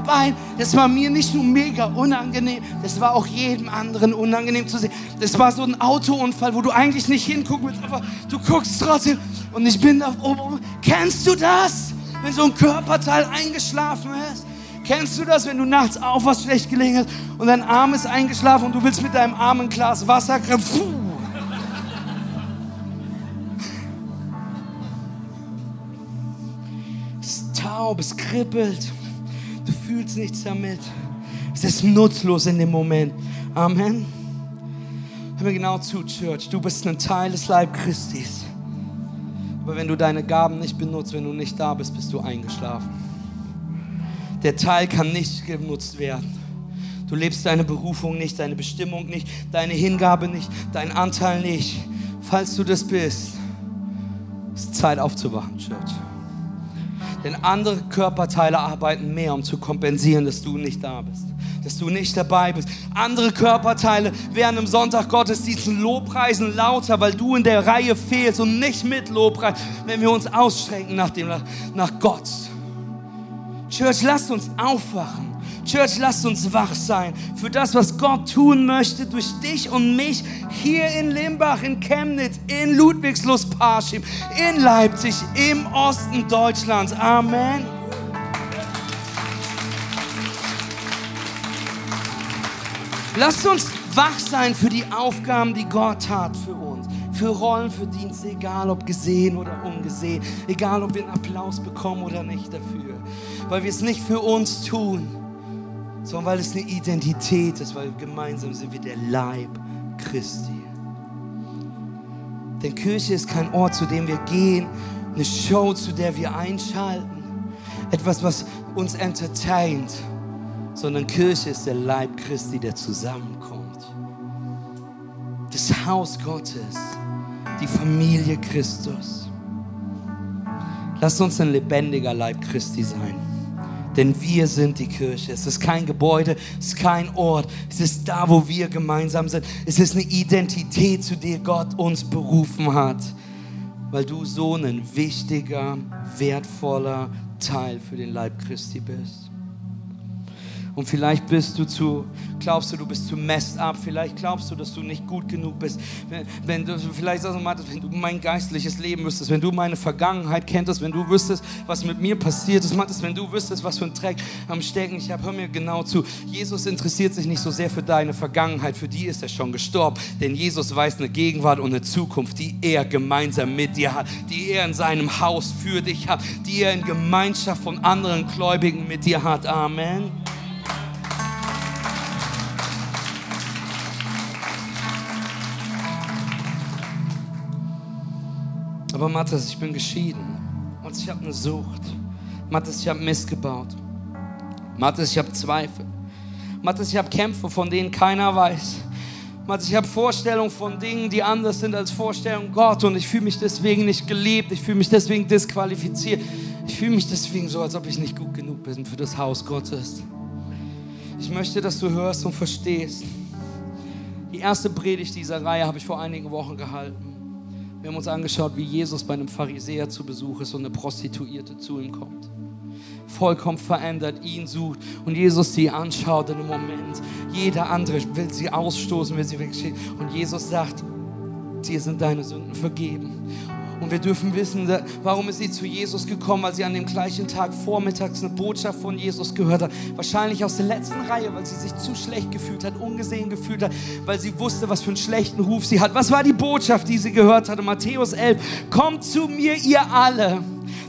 Bein. Das war mir nicht nur mega unangenehm, das war auch jedem anderen unangenehm zu sehen. Das war so ein Autounfall, wo du eigentlich nicht hingucken willst, aber du guckst trotzdem. Und ich bin da oben. Kennst du das? Wenn so ein Körperteil eingeschlafen ist? Kennst du das, wenn du nachts aufwachst, schlecht gelegen hast und dein Arm ist eingeschlafen und du willst mit deinem Arm ein Glas Wasser Puh. Es ist taub, es kribbelt. Du fühlst nichts damit. Es ist nutzlos in dem Moment. Amen. Hör mir genau zu, Church. Du bist ein Teil des Leib Christis. Aber wenn du deine Gaben nicht benutzt, wenn du nicht da bist, bist du eingeschlafen. Der Teil kann nicht genutzt werden. Du lebst deine Berufung nicht, deine Bestimmung nicht, deine Hingabe nicht, deinen Anteil nicht. Falls du das bist, ist Zeit aufzuwachen, Church. Denn andere Körperteile arbeiten mehr, um zu kompensieren, dass du nicht da bist, dass du nicht dabei bist. Andere Körperteile werden im Sonntag Gottesdiensten Lobpreisen lauter, weil du in der Reihe fehlst und nicht mit Lobpreis, wenn wir uns ausstrecken nach, dem, nach Gott. Church, lasst uns aufwachen. Church, lasst uns wach sein für das, was Gott tun möchte durch dich und mich hier in Limbach, in Chemnitz, in Ludwigslust-Parschim, in Leipzig, im Osten Deutschlands. Amen. Lasst uns wach sein für die Aufgaben, die Gott hat für uns. Für Rollen, für Dienste, egal ob gesehen oder ungesehen. Egal ob wir einen Applaus bekommen oder nicht dafür. Weil wir es nicht für uns tun, sondern weil es eine Identität ist, weil gemeinsam sind wir der Leib Christi. Denn Kirche ist kein Ort, zu dem wir gehen, eine Show, zu der wir einschalten, etwas, was uns entertaint, sondern Kirche ist der Leib Christi, der zusammenkommt. Das Haus Gottes, die Familie Christus. Lasst uns ein lebendiger Leib Christi sein. Denn wir sind die Kirche. Es ist kein Gebäude, es ist kein Ort. Es ist da, wo wir gemeinsam sind. Es ist eine Identität, zu der Gott uns berufen hat. Weil du so ein wichtiger, wertvoller Teil für den Leib Christi bist. Und vielleicht bist du zu, glaubst du, du bist zu messed up. Vielleicht glaubst du, dass du nicht gut genug bist. Wenn, wenn du, vielleicht sagst du, Matthias, wenn du mein geistliches Leben wüsstest, wenn du meine Vergangenheit kenntest, wenn du wüsstest, was mit mir passiert ist, Matthias, wenn du wüsstest, was für ein Dreck am Stecken ich habe, hör mir genau zu. Jesus interessiert sich nicht so sehr für deine Vergangenheit, für die ist er schon gestorben. Denn Jesus weiß eine Gegenwart und eine Zukunft, die er gemeinsam mit dir hat, die er in seinem Haus für dich hat, die er in Gemeinschaft von anderen Gläubigen mit dir hat. Amen. Aber Matthias, ich bin geschieden und ich habe eine Sucht. Matthias, ich habe Mist gebaut. Matthias, ich habe Zweifel. Matthias, ich habe Kämpfe, von denen keiner weiß. Matthias, ich habe Vorstellungen von Dingen, die anders sind als Vorstellungen Gott und ich fühle mich deswegen nicht geliebt. Ich fühle mich deswegen disqualifiziert. Ich fühle mich deswegen so, als ob ich nicht gut genug bin für das Haus Gottes. Ich möchte, dass du hörst und verstehst. Die erste Predigt dieser Reihe habe ich vor einigen Wochen gehalten. Wir haben uns angeschaut, wie Jesus bei einem Pharisäer zu Besuch ist und eine Prostituierte zu ihm kommt. Vollkommen verändert, ihn sucht und Jesus sie anschaut in einem Moment. Jeder andere will sie ausstoßen, will sie wegschicken. Und Jesus sagt, dir sind deine Sünden vergeben. Und wir dürfen wissen, warum ist sie zu Jesus gekommen, weil sie an dem gleichen Tag vormittags eine Botschaft von Jesus gehört hat. Wahrscheinlich aus der letzten Reihe, weil sie sich zu schlecht gefühlt hat, ungesehen gefühlt hat, weil sie wusste, was für einen schlechten Ruf sie hat. Was war die Botschaft, die sie gehört hatte? Matthäus 11. Kommt zu mir, ihr alle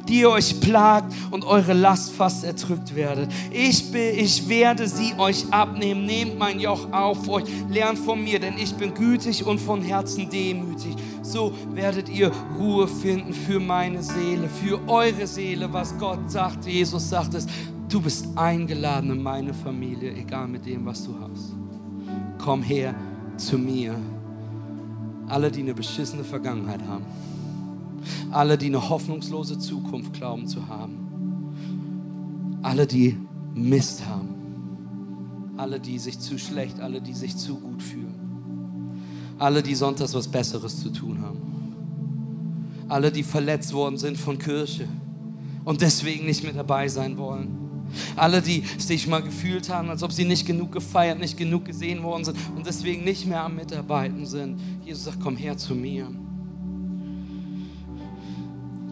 die ihr euch plagt und eure Last fast erdrückt werdet. Ich, bin, ich werde sie euch abnehmen. Nehmt mein Joch auf euch, lernt von mir, denn ich bin gütig und von Herzen demütig. So werdet ihr Ruhe finden für meine Seele, für eure Seele, was Gott sagt. Jesus sagt es, du bist eingeladen in meine Familie, egal mit dem, was du hast. Komm her zu mir. Alle, die eine beschissene Vergangenheit haben alle, die eine hoffnungslose Zukunft glauben zu haben. Alle, die Mist haben. Alle, die sich zu schlecht, alle, die sich zu gut fühlen. Alle, die sonntags was Besseres zu tun haben. Alle, die verletzt worden sind von Kirche und deswegen nicht mehr dabei sein wollen. Alle, die sich mal gefühlt haben, als ob sie nicht genug gefeiert, nicht genug gesehen worden sind und deswegen nicht mehr am Mitarbeiten sind. Jesus sagt, komm her zu mir.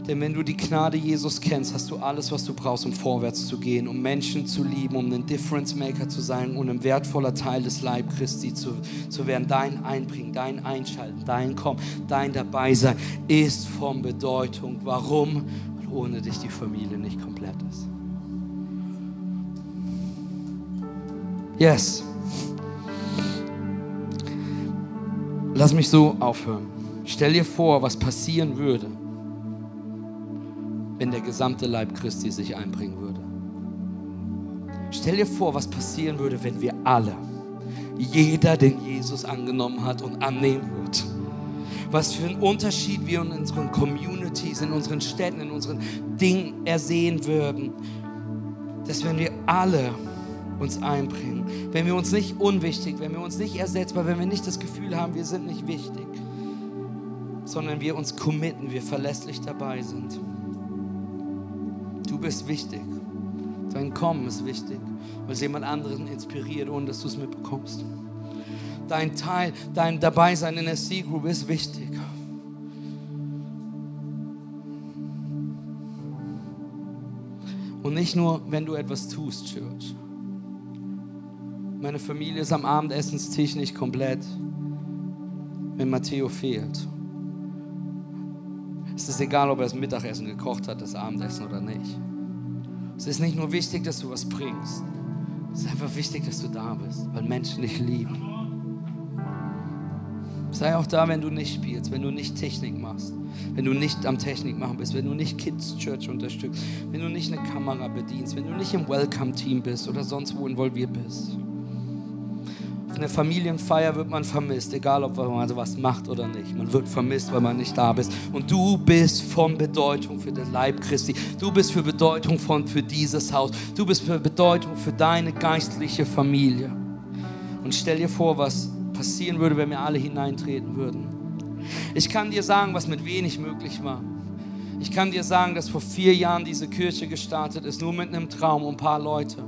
Denn wenn du die Gnade Jesus kennst, hast du alles, was du brauchst, um vorwärts zu gehen, um Menschen zu lieben, um ein Difference Maker zu sein und ein wertvoller Teil des Leib Christi zu, zu werden. Dein Einbringen, dein Einschalten, dein Kommen, dein Dabeisein ist von Bedeutung. Warum? Weil ohne dich die Familie nicht komplett ist. Yes. Lass mich so aufhören. Stell dir vor, was passieren würde wenn der gesamte Leib Christi sich einbringen würde. Stell dir vor, was passieren würde, wenn wir alle, jeder, den Jesus angenommen hat und annehmen wird, was für einen Unterschied wir in unseren Communities, in unseren Städten, in unseren Dingen ersehen würden, dass wenn wir alle uns einbringen, wenn wir uns nicht unwichtig, wenn wir uns nicht ersetzbar, wenn wir nicht das Gefühl haben, wir sind nicht wichtig, sondern wir uns committen, wir verlässlich dabei sind. Du bist wichtig. Dein Kommen ist wichtig, weil es jemand anderen inspiriert, ohne dass du es mitbekommst. Dein Teil, dein Dabeisein in der C-Group ist wichtig. Und nicht nur, wenn du etwas tust, Church. Meine Familie ist am Abendessenstisch nicht komplett, wenn Matteo fehlt. Es ist egal, ob er das Mittagessen gekocht hat, das Abendessen oder nicht. Es ist nicht nur wichtig, dass du was bringst. Es ist einfach wichtig, dass du da bist, weil Menschen dich lieben. Sei auch da, wenn du nicht spielst, wenn du nicht Technik machst, wenn du nicht am Technik machen bist, wenn du nicht Kids Church unterstützt, wenn du nicht eine Kamera bedienst, wenn du nicht im Welcome-Team bist oder sonst wo involviert bist. Auf einer Familienfeier wird man vermisst, egal ob man was macht oder nicht. Man wird vermisst, weil man nicht da bist. Und du bist von Bedeutung für den Leib Christi. Du bist für Bedeutung von, für dieses Haus. Du bist für Bedeutung für deine geistliche Familie. Und stell dir vor, was passieren würde, wenn wir alle hineintreten würden. Ich kann dir sagen, was mit wenig möglich war. Ich kann dir sagen, dass vor vier Jahren diese Kirche gestartet ist, nur mit einem Traum und ein paar Leute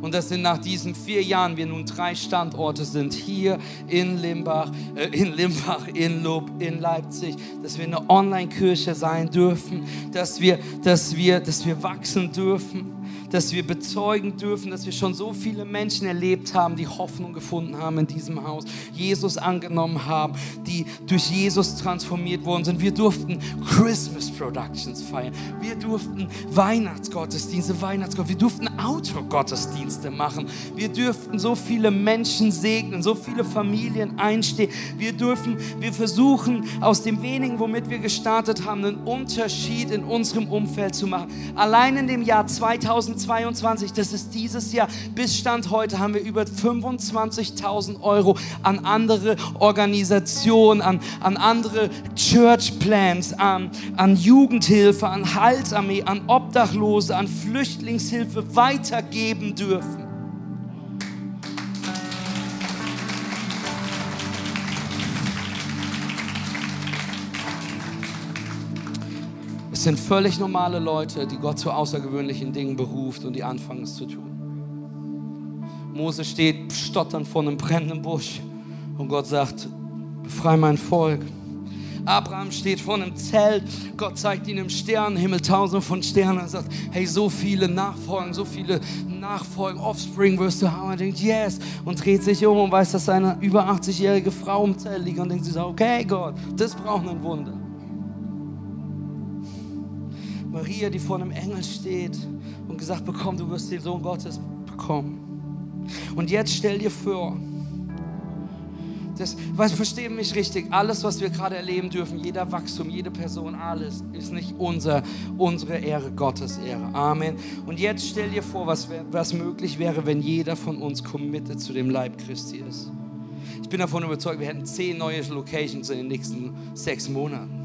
und dass in nach diesen vier Jahren wir nun drei Standorte sind, hier in Limbach, äh, in Limbach, in Lob, in Leipzig, dass wir eine Online-Kirche sein dürfen, dass wir, dass wir, dass wir wachsen dürfen dass wir bezeugen dürfen, dass wir schon so viele Menschen erlebt haben, die Hoffnung gefunden haben in diesem Haus, Jesus angenommen haben, die durch Jesus transformiert worden sind. Wir durften Christmas Productions feiern. Wir durften Weihnachtsgottesdienste, Weihnachtsgott, wir durften Outdoor-Gottesdienste machen. Wir durften so viele Menschen segnen, so viele Familien einstehen. Wir dürfen, wir versuchen aus dem wenigen, womit wir gestartet haben, einen Unterschied in unserem Umfeld zu machen. Allein in dem Jahr 2000 2022, das ist dieses Jahr, bis Stand heute haben wir über 25.000 Euro an andere Organisationen, an, an andere Church Plans, an, an Jugendhilfe, an Halsarmee, an Obdachlose, an Flüchtlingshilfe weitergeben dürfen. Es sind völlig normale Leute, die Gott zu außergewöhnlichen Dingen beruft und die anfangen es zu tun. Mose steht stotternd vor einem brennenden Busch und Gott sagt, befreie mein Volk. Abraham steht vor einem Zelt, Gott zeigt ihm im Sternenhimmel tausende von Sternen und sagt, hey, so viele Nachfolgen, so viele Nachfolgen, Offspring wirst du haben. Und denkt, yes, und dreht sich um und weiß, dass seine über 80-jährige Frau im Zelt liegt und denkt so, okay Gott, das braucht ein Wunder. Maria, die vor einem Engel steht und gesagt bekommt, du wirst den Sohn Gottes bekommen. Und jetzt stell dir vor, das, was verstehen mich richtig, alles, was wir gerade erleben dürfen, jeder Wachstum, jede Person, alles ist nicht unser, unsere Ehre, Gottes Ehre. Amen. Und jetzt stell dir vor, was, was möglich wäre, wenn jeder von uns committed zu dem Leib Christi ist. Ich bin davon überzeugt, wir hätten zehn neue Locations in den nächsten sechs Monaten.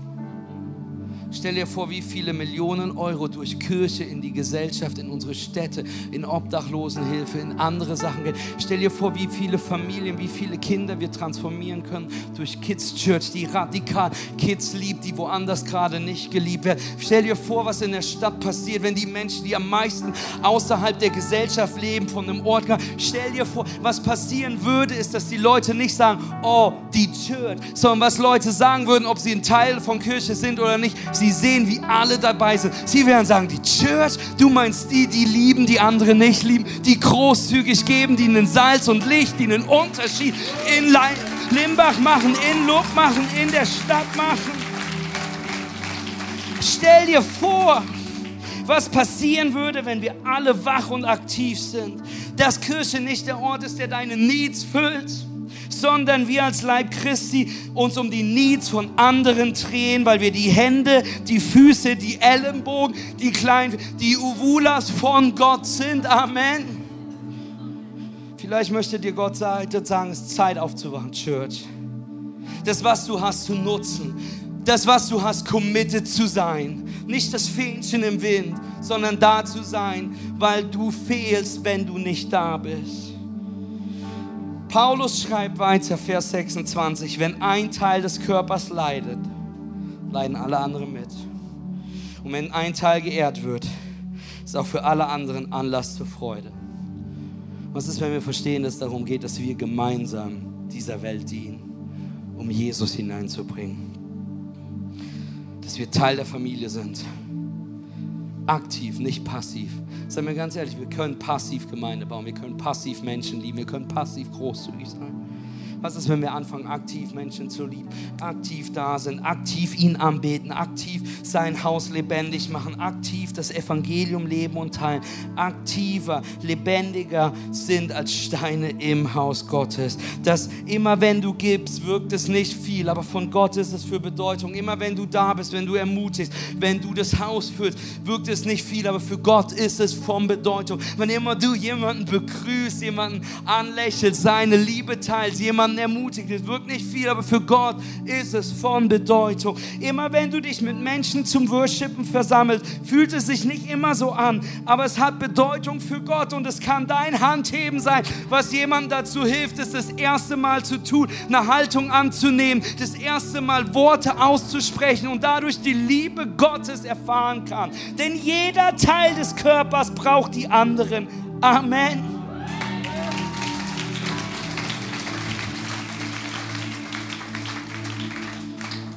Stell dir vor, wie viele Millionen Euro durch Kirche in die Gesellschaft, in unsere Städte, in Obdachlosenhilfe, in andere Sachen gehen. Stell dir vor, wie viele Familien, wie viele Kinder wir transformieren können durch Kids Church, die radikal Kids liebt, die woanders gerade nicht geliebt werden. Stell dir vor, was in der Stadt passiert, wenn die Menschen, die am meisten außerhalb der Gesellschaft leben, von einem Ort kommen. Stell dir vor, was passieren würde, ist, dass die Leute nicht sagen, oh, die Church, sondern was Leute sagen würden, ob sie ein Teil von Kirche sind oder nicht. Sie sie sehen, wie alle dabei sind. Sie werden sagen, die Church, du meinst die, die lieben, die andere nicht lieben, die großzügig geben, die einen Salz und Licht, die einen Unterschied in Limbach machen, in Luft machen, in der Stadt machen. Stell dir vor, was passieren würde, wenn wir alle wach und aktiv sind. Dass Kirche nicht der Ort ist, der deine Needs füllt sondern wir als Leib Christi uns um die Needs von anderen drehen, weil wir die Hände, die Füße, die Ellenbogen, die kleinen, die Uvulas von Gott sind. Amen. Vielleicht möchte dir Gott sagen, es ist Zeit aufzuwachen, Church. Das, was du hast, zu nutzen. Das, was du hast, committed zu sein. Nicht das Fähnchen im Wind, sondern da zu sein, weil du fehlst, wenn du nicht da bist. Paulus schreibt weiter, Vers 26, wenn ein Teil des Körpers leidet, leiden alle anderen mit. Und wenn ein Teil geehrt wird, ist auch für alle anderen Anlass zur Freude. Was ist, wenn wir verstehen, dass es darum geht, dass wir gemeinsam dieser Welt dienen, um Jesus hineinzubringen? Dass wir Teil der Familie sind. Aktiv, nicht passiv. Seien wir ganz ehrlich, wir können passiv Gemeinde bauen, wir können passiv Menschen lieben, wir können passiv großzügig sein. Was ist, wenn wir anfangen, aktiv Menschen zu lieben, aktiv da sind, aktiv ihn anbeten, aktiv sein Haus lebendig machen, aktiv das Evangelium leben und teilen, aktiver, lebendiger sind als Steine im Haus Gottes. Dass immer wenn du gibst, wirkt es nicht viel, aber von Gott ist es für Bedeutung. Immer wenn du da bist, wenn du ermutigst, wenn du das Haus füllst, wirkt es nicht viel, aber für Gott ist es von Bedeutung. Wenn immer du jemanden begrüßt, jemanden anlächelst, seine Liebe teilst, jemanden ermutigt, es wirkt nicht viel, aber für Gott ist es von Bedeutung. Immer wenn du dich mit Menschen zum Worshipen versammelst, fühlt es sich nicht immer so an, aber es hat Bedeutung für Gott und es kann dein Handheben sein, was jemandem dazu hilft, es das erste Mal zu tun, eine Haltung anzunehmen, das erste Mal Worte auszusprechen und dadurch die Liebe Gottes erfahren kann. Denn jeder Teil des Körpers braucht die anderen. Amen.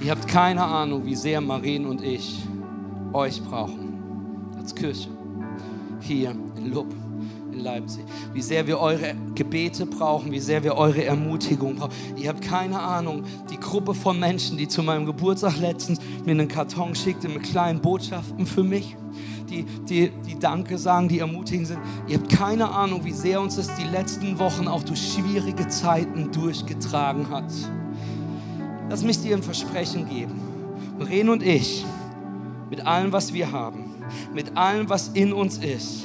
Ihr habt keine Ahnung, wie sehr Marien und ich euch brauchen. Als Kirche. Hier in Lupp, in Leipzig. Wie sehr wir eure Gebete brauchen, wie sehr wir eure Ermutigung brauchen. Ihr habt keine Ahnung, die Gruppe von Menschen, die zu meinem Geburtstag letztens mir einen Karton schickte mit kleinen Botschaften für mich die, die, die Danke sagen, die ermutigen sind. Ihr habt keine Ahnung, wie sehr uns das die letzten Wochen auch durch schwierige Zeiten durchgetragen hat. Lass mich dir ein Versprechen geben. Ren und ich, mit allem, was wir haben, mit allem, was in uns ist,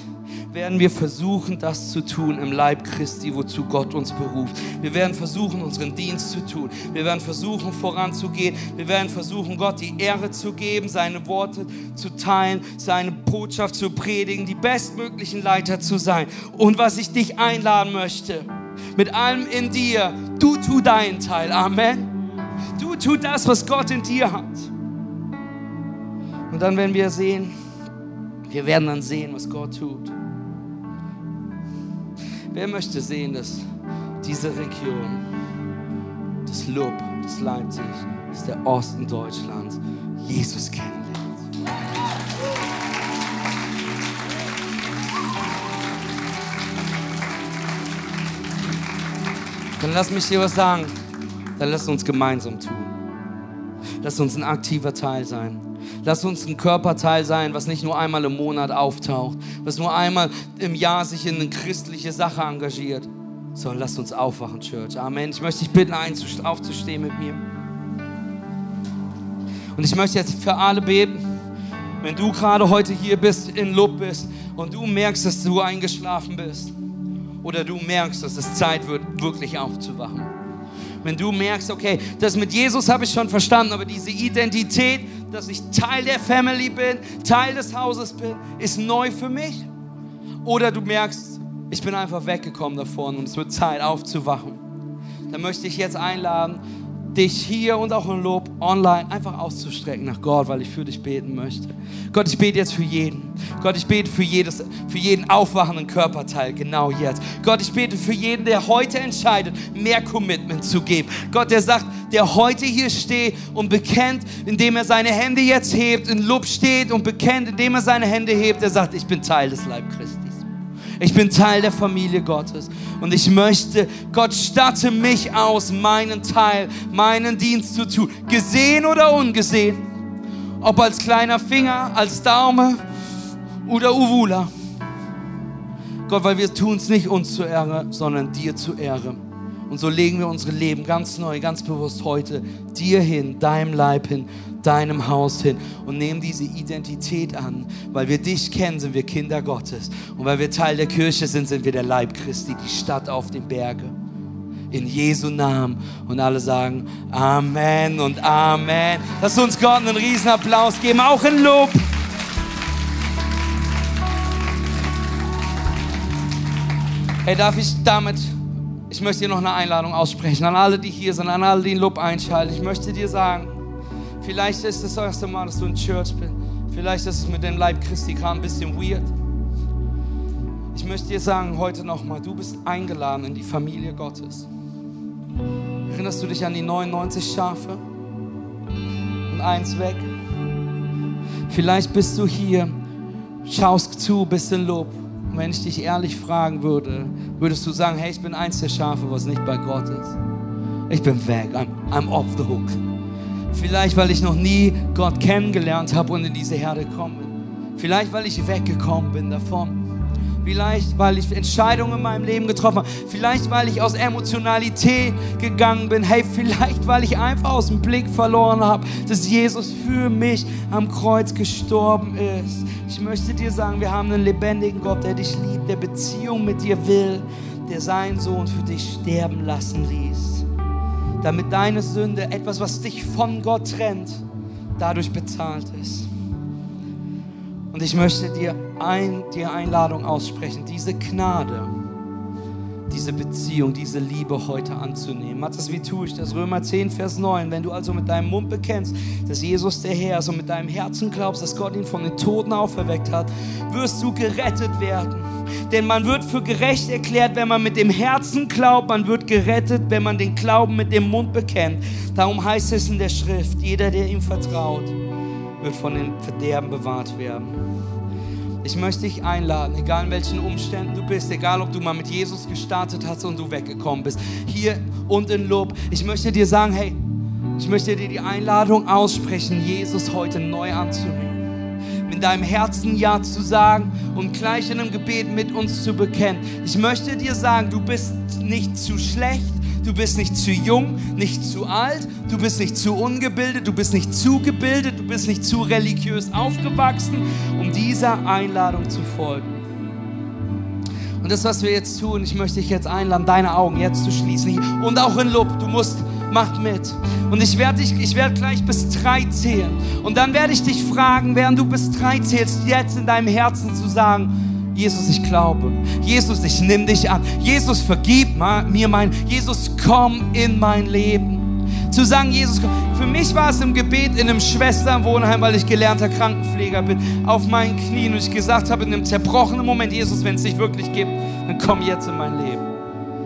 werden wir versuchen, das zu tun im Leib Christi, wozu Gott uns beruft. Wir werden versuchen, unseren Dienst zu tun. Wir werden versuchen, voranzugehen. Wir werden versuchen, Gott die Ehre zu geben, seine Worte zu teilen, seine Botschaft zu predigen, die bestmöglichen Leiter zu sein. Und was ich dich einladen möchte, mit allem in dir, du tu deinen Teil. Amen. Tu das, was Gott in dir hat. Und dann werden wir sehen, wir werden dann sehen, was Gott tut. Wer möchte sehen, dass diese Region, das Lob, das Leipzig, das der Osten Deutschlands, Jesus kennenlernt? Dann lass mich dir was sagen dann lass uns gemeinsam tun. Lass uns ein aktiver Teil sein. Lass uns ein Körperteil sein, was nicht nur einmal im Monat auftaucht, was nur einmal im Jahr sich in eine christliche Sache engagiert, sondern lass uns aufwachen, Church. Amen. Ich möchte dich bitten, aufzustehen mit mir. Und ich möchte jetzt für alle beten, wenn du gerade heute hier bist, in Lob bist und du merkst, dass du eingeschlafen bist oder du merkst, dass es Zeit wird, wirklich aufzuwachen wenn du merkst, okay, das mit Jesus habe ich schon verstanden, aber diese Identität, dass ich Teil der Family bin, Teil des Hauses bin, ist neu für mich. Oder du merkst, ich bin einfach weggekommen davon und es wird Zeit aufzuwachen. Dann möchte ich jetzt einladen, dich hier und auch im Lob online einfach auszustrecken nach Gott, weil ich für dich beten möchte. Gott, ich bete jetzt für jeden. Gott, ich bete für, jedes, für jeden aufwachenden Körperteil, genau jetzt. Gott, ich bete für jeden, der heute entscheidet, mehr Commitment zu geben. Gott, der sagt, der heute hier steht und bekennt, indem er seine Hände jetzt hebt, in Lob steht und bekennt, indem er seine Hände hebt, er sagt, ich bin Teil des Leib Christi. Ich bin Teil der Familie Gottes. Und ich möchte, Gott statte mich aus, meinen Teil, meinen Dienst zu tun. Gesehen oder ungesehen. Ob als kleiner Finger, als Daumen oder Uvula. Gott, weil wir tun es nicht uns zur Ehre, sondern dir zur Ehre. Und so legen wir unsere Leben ganz neu, ganz bewusst heute dir hin, deinem Leib hin, deinem Haus hin und nehmen diese Identität an. Weil wir dich kennen, sind wir Kinder Gottes. Und weil wir Teil der Kirche sind, sind wir der Leib Christi, die Stadt auf den Bergen. In Jesu Namen. Und alle sagen Amen und Amen. Lass uns Gott einen riesen Applaus geben, auch in Lob. Hey, darf ich damit ich möchte dir noch eine Einladung aussprechen an alle, die hier sind, an alle, die den Lob einschalten. Ich möchte dir sagen, vielleicht ist das erste Mal, dass du in Church bist. Vielleicht ist es mit dem Leib Christi gerade ein bisschen weird. Ich möchte dir sagen heute nochmal, du bist eingeladen in die Familie Gottes. Erinnerst du dich an die 99 Schafe und eins weg? Vielleicht bist du hier, schaust zu, bist in Lob und wenn ich dich ehrlich fragen würde, würdest du sagen, hey, ich bin eins der Schafe, was nicht bei Gott ist. ich bin weg, I'm, I'm off the hook. Vielleicht, weil ich noch nie Gott kennengelernt habe und in diese Herde bin. Vielleicht, weil ich weggekommen bin davon. Vielleicht, weil ich Entscheidungen in meinem Leben getroffen habe. Vielleicht, weil ich aus Emotionalität gegangen bin. Hey, vielleicht, weil ich einfach aus dem Blick verloren habe, dass Jesus für mich am Kreuz gestorben ist. Ich möchte dir sagen, wir haben einen lebendigen Gott, der dich liebt, der Beziehung mit dir will, der seinen Sohn für dich sterben lassen ließ. Damit deine Sünde, etwas, was dich von Gott trennt, dadurch bezahlt ist. Und ich möchte dir, ein, dir Einladung aussprechen, diese Gnade, diese Beziehung, diese Liebe heute anzunehmen. Matthias, wie tue ich das? Römer 10, Vers 9. Wenn du also mit deinem Mund bekennst, dass Jesus der Herr ist und mit deinem Herzen glaubst, dass Gott ihn von den Toten auferweckt hat, wirst du gerettet werden. Denn man wird für gerecht erklärt, wenn man mit dem Herzen glaubt. Man wird gerettet, wenn man den Glauben mit dem Mund bekennt. Darum heißt es in der Schrift, jeder, der ihm vertraut, wird von dem Verderben bewahrt werden. Ich möchte dich einladen, egal in welchen Umständen du bist, egal ob du mal mit Jesus gestartet hast und du weggekommen bist, hier und in Lob. Ich möchte dir sagen, hey, ich möchte dir die Einladung aussprechen, Jesus heute neu anzunehmen. In deinem Herzen Ja zu sagen und gleich in einem Gebet mit uns zu bekennen. Ich möchte dir sagen, du bist nicht zu schlecht, Du bist nicht zu jung, nicht zu alt, du bist nicht zu ungebildet, du bist nicht zu gebildet, du bist nicht zu religiös aufgewachsen, um dieser Einladung zu folgen. Und das, was wir jetzt tun, ich möchte dich jetzt einladen, deine Augen jetzt zu schließen. Und auch in Lob, du musst, mach mit. Und ich werde dich, ich werde gleich bis drei zählen. Und dann werde ich dich fragen, während du bis drei zählst, jetzt in deinem Herzen zu sagen, Jesus, ich glaube. Jesus, ich nehme dich an. Jesus, vergib mir mein. Jesus, komm in mein Leben. Zu sagen, Jesus, für mich war es im Gebet in einem Schwesternwohnheim, weil ich gelernter Krankenpfleger bin, auf meinen Knien und ich gesagt habe in einem zerbrochenen Moment, Jesus, wenn es dich wirklich gibt, dann komm jetzt in mein Leben.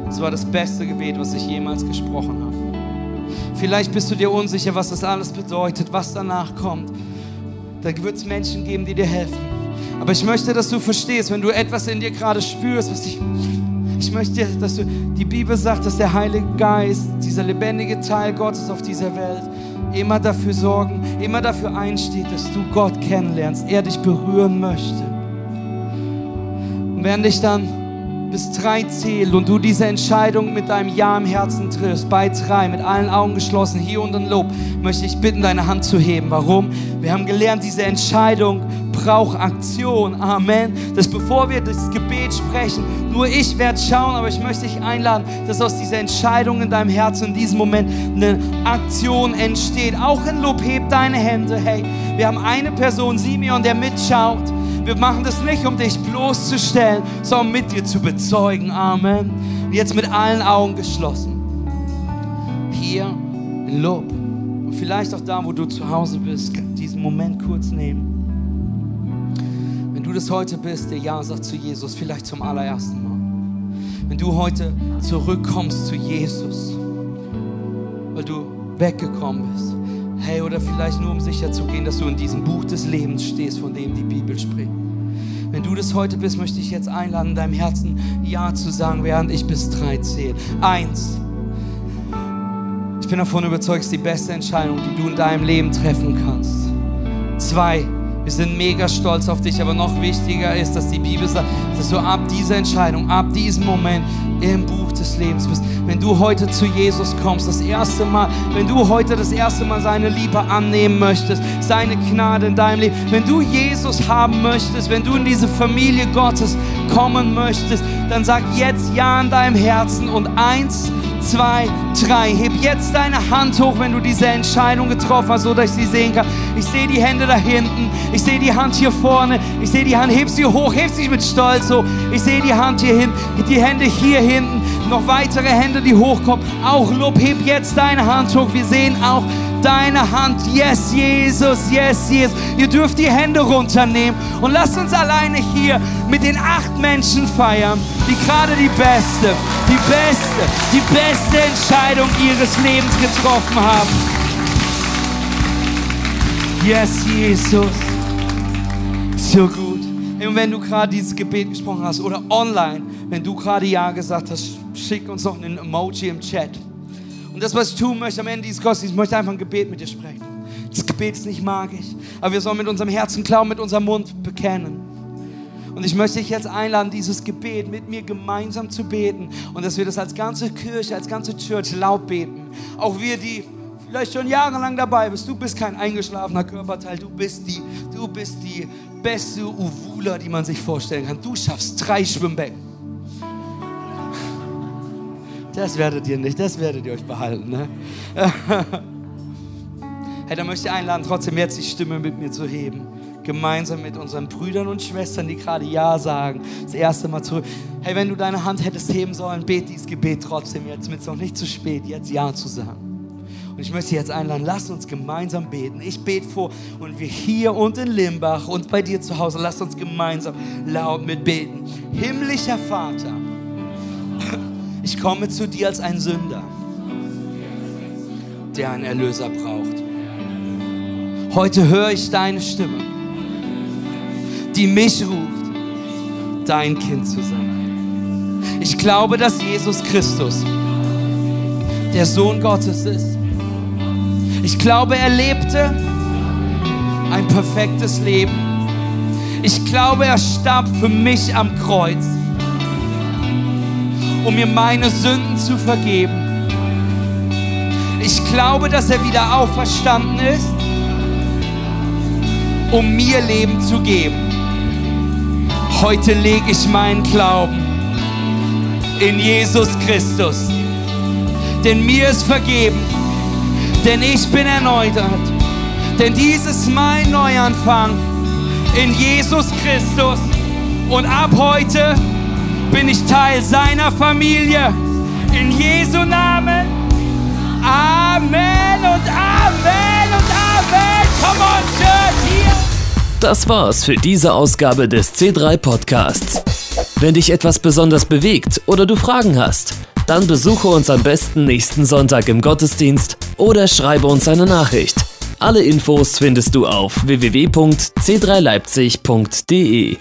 Das war das beste Gebet, was ich jemals gesprochen habe. Vielleicht bist du dir unsicher, was das alles bedeutet, was danach kommt. Da wird es Menschen geben, die dir helfen. Aber ich möchte, dass du verstehst, wenn du etwas in dir gerade spürst, was dich. Ich möchte, dass du. Die Bibel sagt, dass der Heilige Geist, dieser lebendige Teil Gottes auf dieser Welt, immer dafür sorgen, immer dafür einsteht, dass du Gott kennenlernst, er dich berühren möchte. Und während ich dann bis drei zählt und du diese Entscheidung mit deinem Ja im Herzen triffst, bei drei, mit allen Augen geschlossen, hier und in Lob, möchte ich bitten, deine Hand zu heben. Warum? Wir haben gelernt, diese Entscheidung braucht Aktion. Amen. Dass bevor wir das Gebet sprechen, nur ich werde schauen, aber ich möchte dich einladen, dass aus dieser Entscheidung in deinem Herzen in diesem Moment eine Aktion entsteht. Auch in Lob, heb deine Hände. Hey, wir haben eine Person, Simeon, der mitschaut. Wir machen das nicht, um dich bloßzustellen, sondern mit dir zu bezeugen. Amen. Und jetzt mit allen Augen geschlossen. Hier in Lob. Und vielleicht auch da, wo du zu Hause bist, diesen Moment kurz nehmen. Das heute bist, der Ja sagt zu Jesus, vielleicht zum allerersten Mal. Wenn du heute zurückkommst zu Jesus, weil du weggekommen bist Hey, oder vielleicht nur um sicher zu gehen, dass du in diesem Buch des Lebens stehst, von dem die Bibel spricht. Wenn du das heute bist, möchte ich jetzt einladen, in deinem Herzen Ja zu sagen, während ich bis drei zähle. Eins. Ich bin davon überzeugt, es ist die beste Entscheidung, die du in deinem Leben treffen kannst. Zwei. Wir sind mega stolz auf dich, aber noch wichtiger ist, dass die Bibel sagt, dass du ab dieser Entscheidung, ab diesem Moment im Buch des Lebens bist. Wenn du heute zu Jesus kommst, das erste Mal, wenn du heute das erste Mal seine Liebe annehmen möchtest, seine Gnade in deinem Leben, wenn du Jesus haben möchtest, wenn du in diese Familie Gottes kommen möchtest, dann sag jetzt Ja in deinem Herzen und eins, zwei, drei. Heb jetzt deine Hand hoch, wenn du diese Entscheidung getroffen hast, so dass ich sie sehen kann. Ich sehe die Hände da hinten. Ich sehe die Hand hier vorne. Ich sehe die Hand. Heb sie hoch. Heb sie mit Stolz hoch. Ich sehe die Hand hier hinten. Die Hände hier hinten. Noch weitere Hände, die hochkommen. Auch Lob. Heb jetzt deine Hand hoch. Wir sehen auch deine Hand. Yes, Jesus, yes, Jesus. Ihr dürft die Hände runternehmen und lasst uns alleine hier mit den acht Menschen feiern, die gerade die beste, die beste, die beste Entscheidung ihres Lebens getroffen haben. Yes, Jesus. So gut. Und wenn du gerade dieses Gebet gesprochen hast oder online, wenn du gerade Ja gesagt hast, schick uns noch ein Emoji im Chat. Und das, was ich tun möchte am Ende dieses Gottesdienstes, ich möchte einfach ein Gebet mit dir sprechen. Das Gebet ist nicht magisch, aber wir sollen mit unserem Herzen glauben, mit unserem Mund bekennen. Und ich möchte dich jetzt einladen, dieses Gebet mit mir gemeinsam zu beten und dass wir das als ganze Kirche, als ganze Church laut beten. Auch wir, die vielleicht schon jahrelang dabei bist, du bist kein eingeschlafener Körperteil, du bist die, du bist die beste Uvula, die man sich vorstellen kann. Du schaffst drei Schwimmbecken. Das werdet ihr nicht, das werdet ihr euch behalten. Ne? hey, da möchte ich einladen, trotzdem jetzt die Stimme mit mir zu heben gemeinsam mit unseren Brüdern und Schwestern, die gerade Ja sagen, das erste Mal zurück. Hey, wenn du deine Hand hättest heben sollen, bet dieses Gebet trotzdem jetzt, es noch nicht zu spät, jetzt Ja zu sagen. Und ich möchte jetzt einladen, lass uns gemeinsam beten. Ich bete vor und wir hier und in Limbach und bei dir zu Hause, lass uns gemeinsam laut mitbeten. Himmlischer Vater, ich komme zu dir als ein Sünder, der einen Erlöser braucht. Heute höre ich deine Stimme die mich ruft, dein Kind zu sein. Ich glaube, dass Jesus Christus der Sohn Gottes ist. Ich glaube, er lebte ein perfektes Leben. Ich glaube, er starb für mich am Kreuz, um mir meine Sünden zu vergeben. Ich glaube, dass er wieder auferstanden ist, um mir Leben zu geben. Heute lege ich meinen Glauben in Jesus Christus. Denn mir ist vergeben, denn ich bin erneuert. Denn dies ist mein Neuanfang in Jesus Christus. Und ab heute bin ich Teil seiner Familie. In Jesu Namen. Amen und Amen und Amen. Come on, Church, hier. Das war's für diese Ausgabe des C3 Podcasts. Wenn dich etwas besonders bewegt oder du Fragen hast, dann besuche uns am besten nächsten Sonntag im Gottesdienst oder schreibe uns eine Nachricht. Alle Infos findest du auf www.c3leipzig.de.